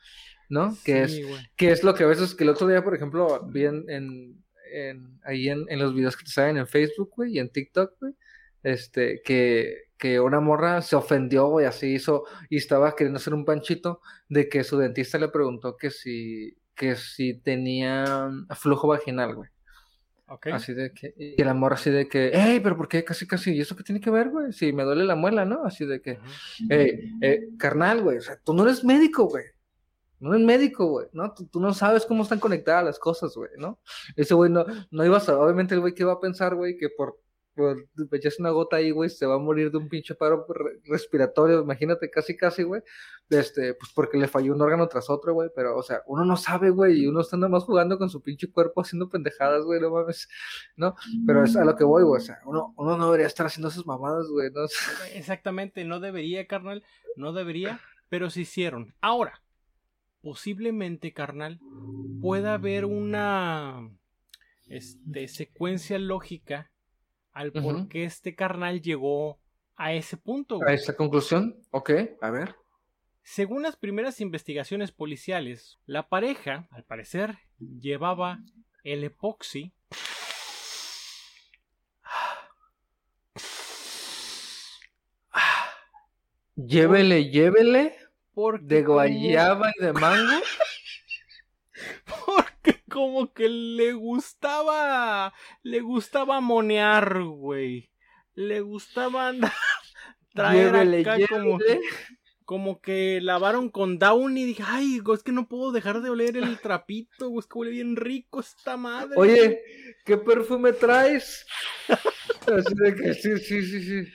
C: ¿no? Que es
A: güey.
C: que es lo que a veces, que el otro día, por ejemplo, vi en, en, en- ahí en, en los videos que te salen en Facebook, güey, y en TikTok, güey, este, que, que una morra se ofendió, güey, así hizo, y estaba queriendo hacer un panchito, de que su dentista le preguntó que si, que si tenía flujo vaginal, güey.
A: Ok.
C: Así de que, y la morra así de que, hey, pero ¿por qué casi, casi? ¿Y eso qué tiene que ver, güey? Si me duele la muela, ¿no? Así de que, eh, eh, carnal, güey, o sea, tú no eres médico, güey. No eres médico, güey, ¿no? Tú, no sabes cómo están conectadas las cosas, güey, ¿no? Ese güey no, no iba a saber, obviamente el güey que iba a pensar, güey, que por, por echarse una gota ahí, güey, se va a morir de un pinche paro re- respiratorio, imagínate, casi, casi, güey, este, pues porque le falló un órgano tras otro, güey, pero, o sea, uno no sabe, güey, y uno está nada más jugando con su pinche cuerpo haciendo pendejadas, güey, no mames, ¿no? Pero es a lo que voy, güey, o sea, uno, uno no debería estar haciendo esas mamadas, güey, ¿no?
A: Exactamente, no debería, carnal, no debería, pero se hicieron. Ahora, posiblemente, carnal, pueda haber una este, secuencia lógica al por qué este carnal llegó a ese punto.
C: A
A: güey.
C: esa conclusión, ok, a ver.
A: Según las primeras investigaciones policiales, la pareja, al parecer, llevaba el epoxi
C: Llévele, llévele,
A: porque
C: de
A: como-
C: guayaba y de mango. *laughs*
A: Porque como que le gustaba. Le gustaba monear, güey. Le gustaba andar. *laughs* Traer
C: Llévele,
A: acá como,
C: llévele.
A: como que lavaron con Down y dije, ay, es que no puedo dejar de oler el trapito, güey, es que huele bien rico esta madre.
C: Oye, ¿qué perfume traes? *laughs* Así de que sí, sí, sí, sí.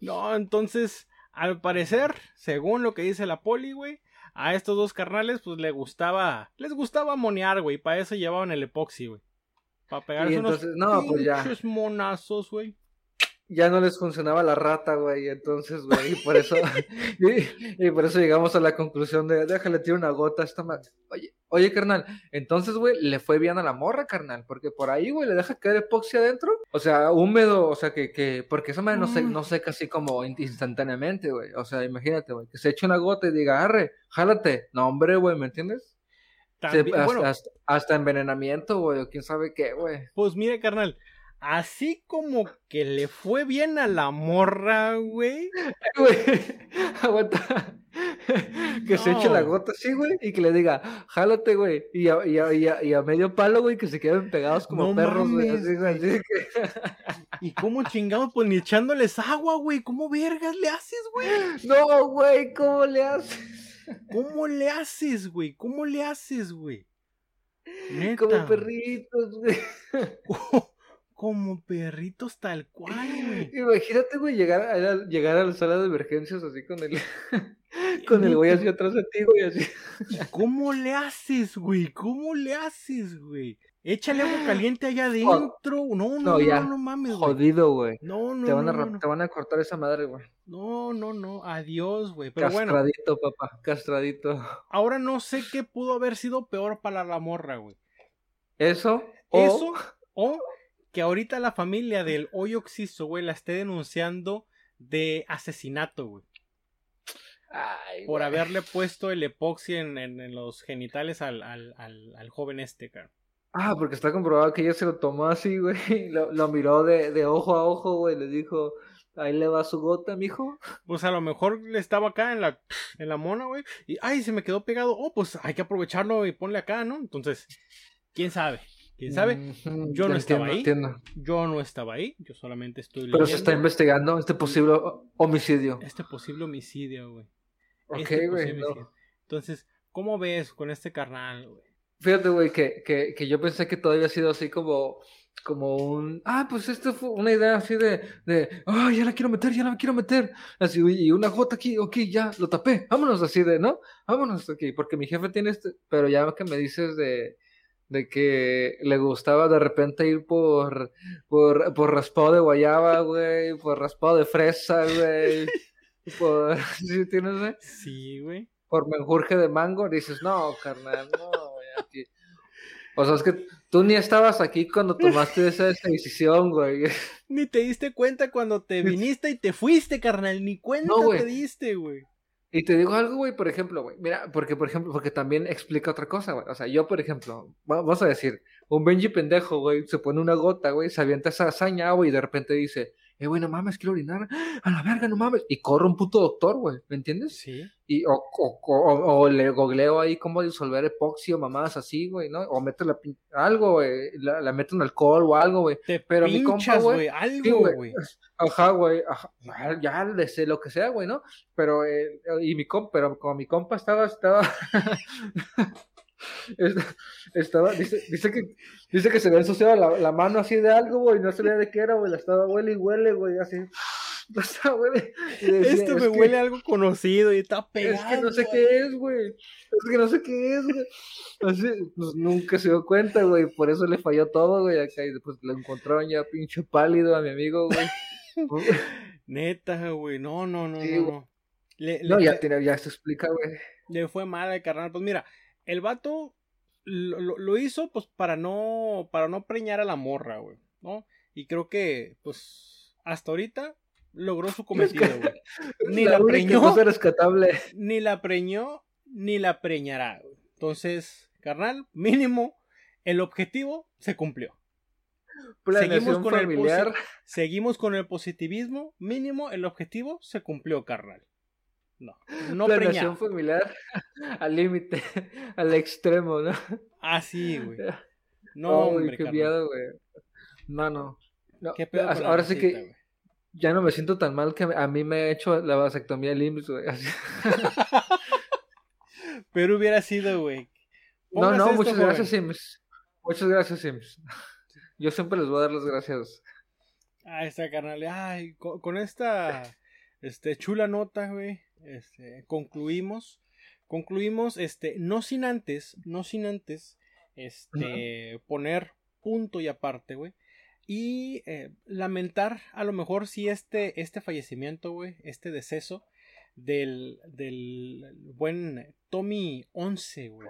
A: No, entonces, al parecer, según lo que dice la poli, güey, a estos dos carnales, pues le gustaba, les gustaba monear, güey, para eso llevaban el epoxi, güey. Para pegarse unos
C: entonces, no, pues ya.
A: monazos, güey.
C: Ya no les funcionaba la rata, güey, entonces, güey, y por eso, *laughs* y, y por eso llegamos a la conclusión de, déjale tirar una gota a esta madre. Oye, oye, carnal, entonces, güey, le fue bien a la morra, carnal, porque por ahí, güey, le deja caer epoxi adentro, o sea, húmedo, o sea, que, que, porque esa madre no, se,
A: Mm.
C: no seca así como in- instantáneamente, güey, o sea, imagínate, güey, que se eche una gota y diga, arre, jálate, no, hombre, güey, ¿me entiendes? Se- hasta, hasta- hasta envenenamiento, güey, o quién sabe qué, güey.
A: pues mire, carnal, así como que le fue bien a la morra, güey. *laughs*
C: Güey, aguanta. Que se eche la gota así, güey, y que le diga, jálate, güey. Y a, y, a, y, a, y a medio palo, güey, que se queden pegados como
A: No
C: perros, güey.
A: mames,
C: Así, güey, así de que... *laughs*
A: Y cómo chingados, pues ni echándoles agua, güey. ¿Cómo vergas le haces, güey? *laughs*
C: No, güey, ¿cómo le haces?
A: ¿Cómo le haces, güey? ¿Cómo le haces, güey? Neta.
C: Como perritos, güey.
A: Como perritos tal cual, güey. *laughs*
C: Imagínate, güey, llegar a, llegar a la sala de emergencias así con el, *laughs* con el güey así atrás de ti, güey, así.
A: ¿Y ¿Cómo le haces, güey? ¿Cómo le haces, güey? Échale agua caliente allá adentro. No, no,
C: No,
A: no,
C: ya.
A: no, no mames, güey.
C: Jodido, güey.
A: No, no,
C: Te van, a,
A: no, no.
C: te van a cortar esa madre, güey.
A: No, no, no. Adiós, güey. Pero bueno,
C: Castradito, papá, castradito.
A: ahora no sé qué pudo haber sido peor para la morra, güey.
C: Eso, o...
A: Eso o que ahorita la familia del hoyo oxiso, güey, la esté denunciando de asesinato, güey.
C: Ay,
A: Por
C: güey.
A: haberle puesto el epoxi en, en- en los genitales al, al, al, al joven este, cara.
C: Ah, porque está comprobado que ella se lo tomó así, güey. *laughs* Lo, lo miró de, de ojo a ojo, güey. Le dijo, ahí le va su gota, mijo.
A: Pues a lo mejor le estaba acá en la, en la mona, güey. Y, ay, se me quedó pegado. Oh, pues hay que aprovecharlo y ponle acá, ¿no? Entonces, ¿quién sabe? ¿Quién sabe? Yo no estaba ahí.
C: entiendo.
A: Yo no estaba ahí. Yo solamente estoy
C: Pero se está investigando este posible ho- homicidio.
A: este posible homicidio, güey.
C: Ok,
A: Este
C: güey. no.
A: Entonces, ¿cómo ves con este carnal, güey?
C: Fíjate, güey, que, que, que yo pensé que todo había sido así como, como un, ah, pues esto fue una idea así de, de, ah, ya la quiero meter, ya la quiero meter, así, y una gota aquí, ok, ya, lo tapé, vámonos así de, ¿no? Vámonos aquí, porque mi jefe tiene este, pero ya que me dices de, de que le gustaba de repente ir por, por, por raspado de guayaba, *laughs* güey, por raspado de fresa, güey, por, *laughs* ¿sí tienes, güey?
A: Sí, güey.
C: por menjurje de mango, dices, no, carnal, no, güey, aquí. O sea, es que tú ni estabas aquí cuando tomaste esa, esa *laughs* decisión, güey.
A: Ni te diste cuenta cuando te viniste y te fuiste, carnal. Ni cuenta
C: No,
A: te diste, güey.
C: Y te digo algo, güey, por ejemplo, güey, mira, porque, por ejemplo, porque también explica otra cosa, güey. O sea, yo, por ejemplo, va- vamos a decir, un Benji pendejo, güey, se pone una gota, güey, se avienta esa hazaña, güey, y de repente dice, eh, güey, no mames, quiero orinar, a la verga, no mames. Y corre un puto doctor, güey, ¿me entiendes?
A: Sí.
C: Y, o, o, o, o le googleo ahí cómo disolver epoxi o mamadas así, güey, ¿no? O meto la, algo, güey, la, la meto en alcohol o algo, güey.
A: Te
C: Pero mi compa, güey. Sí,
A: Algo,
C: güey.
A: güey.
C: Ajá, güey, ajá, ya le sé lo que sea, güey, ¿no? Pero, eh, y mi compa, pero como mi compa estaba, estaba, est- *laughs* estaba, dice, dice que, dice que se le ensuciaba la, la mano así de algo, güey, no sabía de qué era, güey, la estaba huele y huele, güey, así, la estaba huele, y decía,
A: Esto
C: "Es
A: me
C: que-
A: huele a algo conocido y está
C: es
A: pegado.
C: que no sé
A: güey.
C: qué es, güey. Es que no sé qué es, güey. Así, pues nunca se dio cuenta, güey. Por eso le falló todo, güey. Acá y después lo encontraron ya pinche pálido a mi amigo, güey. *laughs*
A: Neta, güey. No, no, no,
C: Sí,
A: no.
C: güey.
A: Le,
C: No,
A: le-
C: ya, tiene, ya se explica, güey.
A: le fue mal al carnal. Pues mira, el vato lo, lo- lo hizo pues para no para no preñar a la morra, güey, ¿no? Y creo que pues hasta ahorita logró su cometido, güey. Ni la,
C: única
A: preñó,
C: cosa rescatable.
A: ni la preñó, ni la preñará, güey. Entonces, carnal, mínimo el objetivo se cumplió.
C: Planeación
A: con el
C: familiar.
A: Seguimos con el positivismo, mínimo el objetivo se cumplió, carnal. No, no
C: planeación
A: preñar.
C: familiar *laughs* al límite, *laughs* al extremo, ¿no?
A: Así, güey. *laughs* No,
C: Uy,
A: hombre,
C: qué miedo, güey. No, no. No,
A: ¿Qué pedo
C: Ahora sí que ya no me siento tan mal que a mí me ha hecho la vasectomía IMSS, güey.
A: Pero hubiera sido, güey.
C: No, no,
A: esto,
C: muchas
A: joven.
C: gracias, Sims. Muchas gracias, Sims. Yo siempre les voy a dar las gracias.
A: Ahí está, carnal. Ay, con, con esta este, chula nota, güey, este, concluimos. Concluimos, este, no sin antes, no sin antes, este, poner punto y aparte, güey. Y eh, lamentar a lo mejor si este, este fallecimiento, güey, este deceso del, del buen Tommy 11, güey.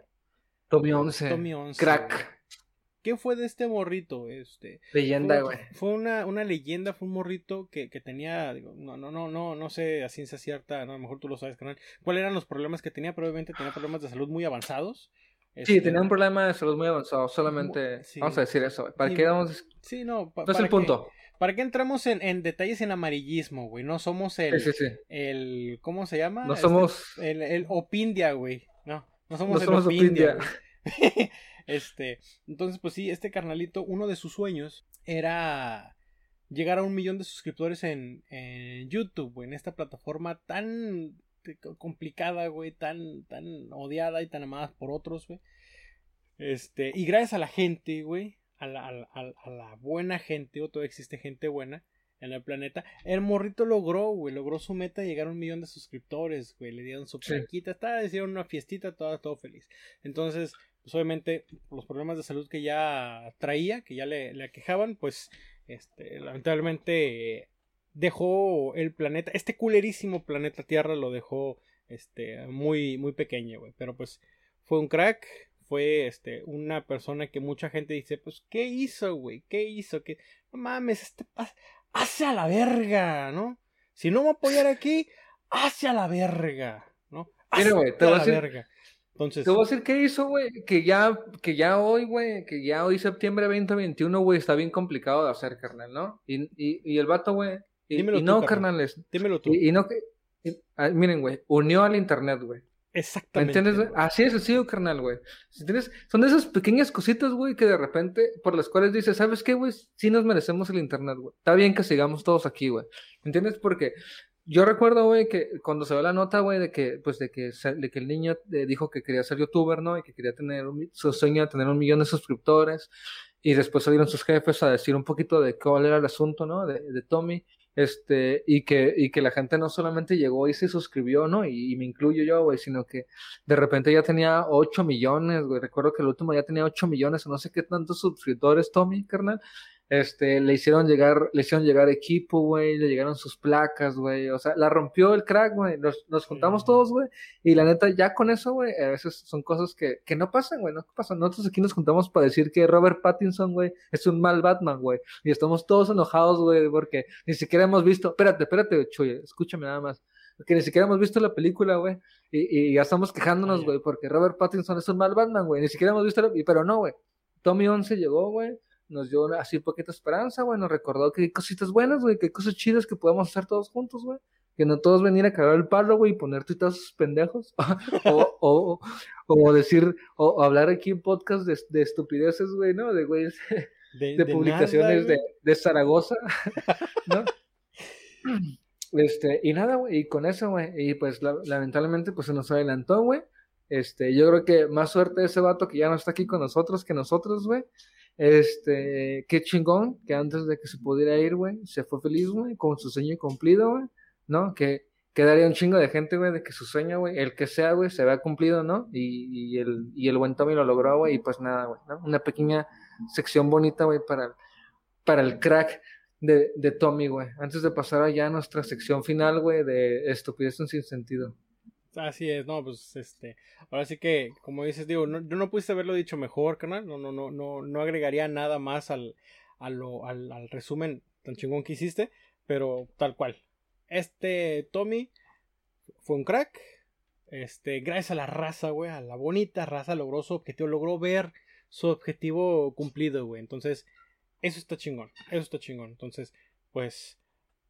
C: Tommy 11.
A: Tommy 11.
C: Crack.
A: ¿Qué fue de este morrito? Este,
C: Leyenda, güey.
A: fue una, una leyenda, fue un morrito que, que tenía, digo, no, no, no, no, no sé a ciencia cierta, no, a lo mejor tú lo sabes, canal, cuáles eran los problemas que tenía, pero obviamente tenía problemas de salud muy avanzados.
C: Sí,
A: Este,
C: tenía un problema de salud muy avanzado. Solamente
A: Sí.
C: vamos a decir eso. ¿Para
A: Sí.
C: qué vamos?
A: Sí, no, pa-
C: No es
A: ¿para
C: el punto.
A: qué- ¿Para qué entramos en, en detalles en amarillismo, güey? No somos el,
C: Sí,
A: el, ¿cómo se llama?
C: No
A: Este,
C: somos.
A: el, el Opindia, güey. No, no somos
C: No
A: el
C: somos
A: Opindia.
C: Opindia. *laughs*
A: este, entonces, pues sí, este carnalito, uno de sus sueños era llegar a un millón de suscriptores en, en YouTube, güey, en esta plataforma tan complicada, güey, tan, tan odiada y tan amada por otros, güey. Este, y gracias a la gente, güey, a la, a la- a la- a la buena gente, o todavía existe gente buena en el planeta, el morrito logró, güey, logró su meta de llegar a un millón de suscriptores, güey, le dieron su
C: Sí.
A: plaquita, estaba, hicieron una fiestita, todo, todo feliz. Entonces, pues obviamente, los problemas de salud que ya traía, que ya le, le aquejaban, pues, este, lamentablemente dejó el planeta, este culerísimo planeta Tierra lo dejó, este, muy, muy pequeño, güey, pero pues, fue un crack, fue, este, una persona que mucha gente dice, pues, ¿qué hizo, güey? ¿Qué hizo? ¿Qué? No mames, este, hace a la verga, ¿no? Si no me apoyar aquí, hace a la verga, ¿no?
C: Mira, güey, te
A: Hazte
C: voy a
A: la
C: decir-
A: verga. Entonces,
C: Te voy a decir qué hizo, güey. Que ya, que ya hoy, güey, que ya hoy, septiembre 2021, güey, está bien complicado de hacer, carnal, ¿no? Y, y, y el vato, güey. Y,
A: Dímelo
C: y
A: tú,
C: no,
A: carnal.
C: carnales.
A: dímelo tú.
C: Y, no que. ah, miren, güey, unió al internet, güey. ¿Me
A: Exactamente.
C: entiendes? Así de sencillo, carnal, güey. Si tienes, son de esas pequeñas cositas, güey, que de repente, por las cuales dices, ¿sabes qué, güey? Sí nos merecemos el internet, güey. Está bien que sigamos todos aquí, güey. ¿Me entiendes? Porque yo recuerdo, güey, que cuando se ve la nota, güey, de que, pues, de que, de que el niño eh, dijo que quería ser youtuber, ¿no? Y que quería tener un, su sueño de tener un millón de suscriptores. Y después salieron sus jefes a decir un poquito de cuál era el asunto, ¿no? De, de Tommy. Este, y que, y que la gente no solamente llegó y se suscribió, ¿no? Y, y me incluyo yo, güey, sino que de repente ya tenía 8 millones, güey. Recuerdo que el último ya tenía 8 millones o no sé qué tantos suscriptores, Tommy, carnal. Este, le hicieron llegar, le hicieron llegar equipo, güey, le llegaron sus placas, güey. O sea, la rompió el crack, güey. Nos, nos juntamos
A: Sí.
C: todos, güey. Y la neta, ya con eso, güey, a veces son cosas que, que no pasan, güey, no pasan. Nosotros aquí nos juntamos para decir que Robert Pattinson, güey, es un mal Batman, güey. Y estamos todos enojados, güey, porque ni siquiera hemos visto. Espérate, espérate, Chuy, escúchame nada más. Porque ni siquiera hemos visto la película, güey. Y, y ya estamos quejándonos, güey, porque Robert Pattinson es un mal Batman, güey. Ni siquiera hemos visto la... Pero no, güey. Tommy 11 llegó, güey. Nos dio una- así poquita esperanza, güey, nos recordó que hay cositas buenas, güey, que hay cosas chidas que podemos hacer todos juntos, güey. Que no todos venir a cagar el palo, güey, y poner tuitazos pendejos. *laughs* o, o, o decir, o hablar aquí en podcast de, de estupideces, güey, ¿no? De güeyes *laughs*
A: De,
C: de,
A: de
C: publicaciones
A: nada,
C: de,
A: güey.
C: de Zaragoza, *laughs* ¿no? *clears throat* Este, y nada, güey, y con eso, güey, y pues la- lamentablemente pues se nos adelantó, güey. Este, yo creo que más suerte ese vato que ya no está aquí con nosotros que nosotros, güey. Este, qué chingón que antes de que se pudiera ir, güey, se fue feliz, güey, con su sueño cumplido, güey, ¿no? Que quedaría un chingo de gente, güey, de que su sueño, güey, el que sea, güey, se vea cumplido, ¿no? Y, y el, y el buen Tommy lo logró, güey, y pues nada, güey, ¿no? Una pequeña sección bonita, güey, para, para el crack de, de Tommy, güey. Antes de pasar allá a nuestra sección final, güey, de estupidez sin sentido.
A: Así es, no, pues este, ahora sí que, como dices, digo, yo no pudiste haberlo dicho mejor, canal, no, no, no, no, no agregaría nada más al, al, al resumen tan chingón que hiciste, pero tal cual. Este Tommy fue un crack, este, gracias a la raza, güey, a la bonita raza logró su objetivo, logró ver su objetivo cumplido, güey, entonces, eso está chingón, eso está chingón, entonces, pues,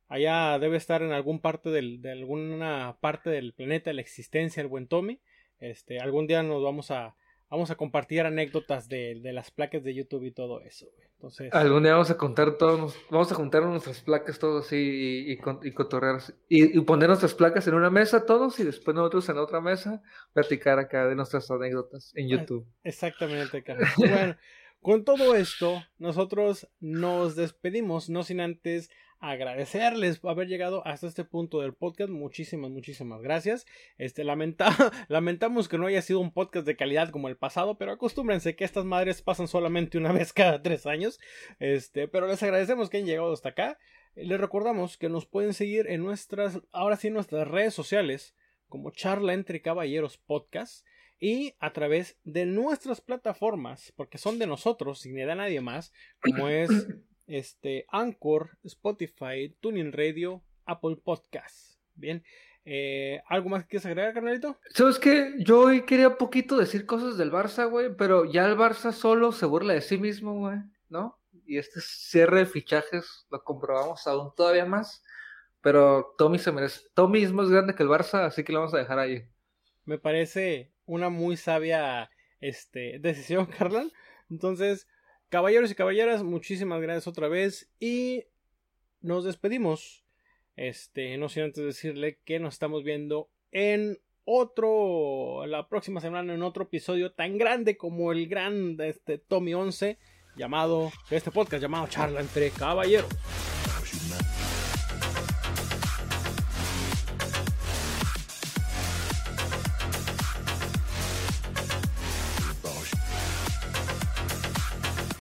A: Allá debe estar en algún parte del, de alguna parte del planeta de la existencia el buen Tommy. Este, algún día nos vamos a vamos a compartir anécdotas de, de las placas de YouTube y todo eso, güey. Entonces,
C: Algún día vamos a contar todos, vamos a juntar nuestras placas todos así y, y, cotorrear y, y poner nuestras placas en una mesa todos y después nosotros en otra mesa platicar acá de nuestras anécdotas en YouTube.
A: exactamente, carnal. Bueno, con todo esto, nosotros nos despedimos, no sin antes agradecerles haber llegado hasta este punto del podcast. Muchísimas, muchísimas gracias. Este, lamenta *laughs* lamentamos que no haya sido un podcast de calidad como el pasado, pero acostúmbrense que estas madres pasan solamente una *laughs* vez cada tres años. Este, pero les agradecemos que hayan llegado hasta acá. Les recordamos que nos pueden seguir en nuestras, ahora sí, en nuestras redes sociales, como Charla entre Caballeros Podcast y a través de nuestras plataformas, porque son de nosotros y ni de nadie más, como es *coughs* este Anchor, Spotify, Tuning Radio, Apple Podcasts. Bien, eh, ¿algo más que quieres agregar, carnalito?
C: ¿Sabes qué? Yo hoy quería poquito decir cosas del Barça, güey, pero ya el Barça solo se burla de sí mismo, güey, ¿no? Y este cierre de fichajes lo comprobamos aún todavía más. Pero Tommy se merece. Tommy es más grande que el Barça, así que lo vamos a dejar ahí.
A: Me parece una muy sabia este, decisión, *laughs* carnal. Entonces, caballeros y caballeras, muchísimas gracias otra vez y nos despedimos. Este, no sin antes decirle que nos estamos viendo en otro, la próxima semana en otro episodio tan grande como el gran este, Tommy 11 llamado, este podcast llamado Charla entre Caballeros.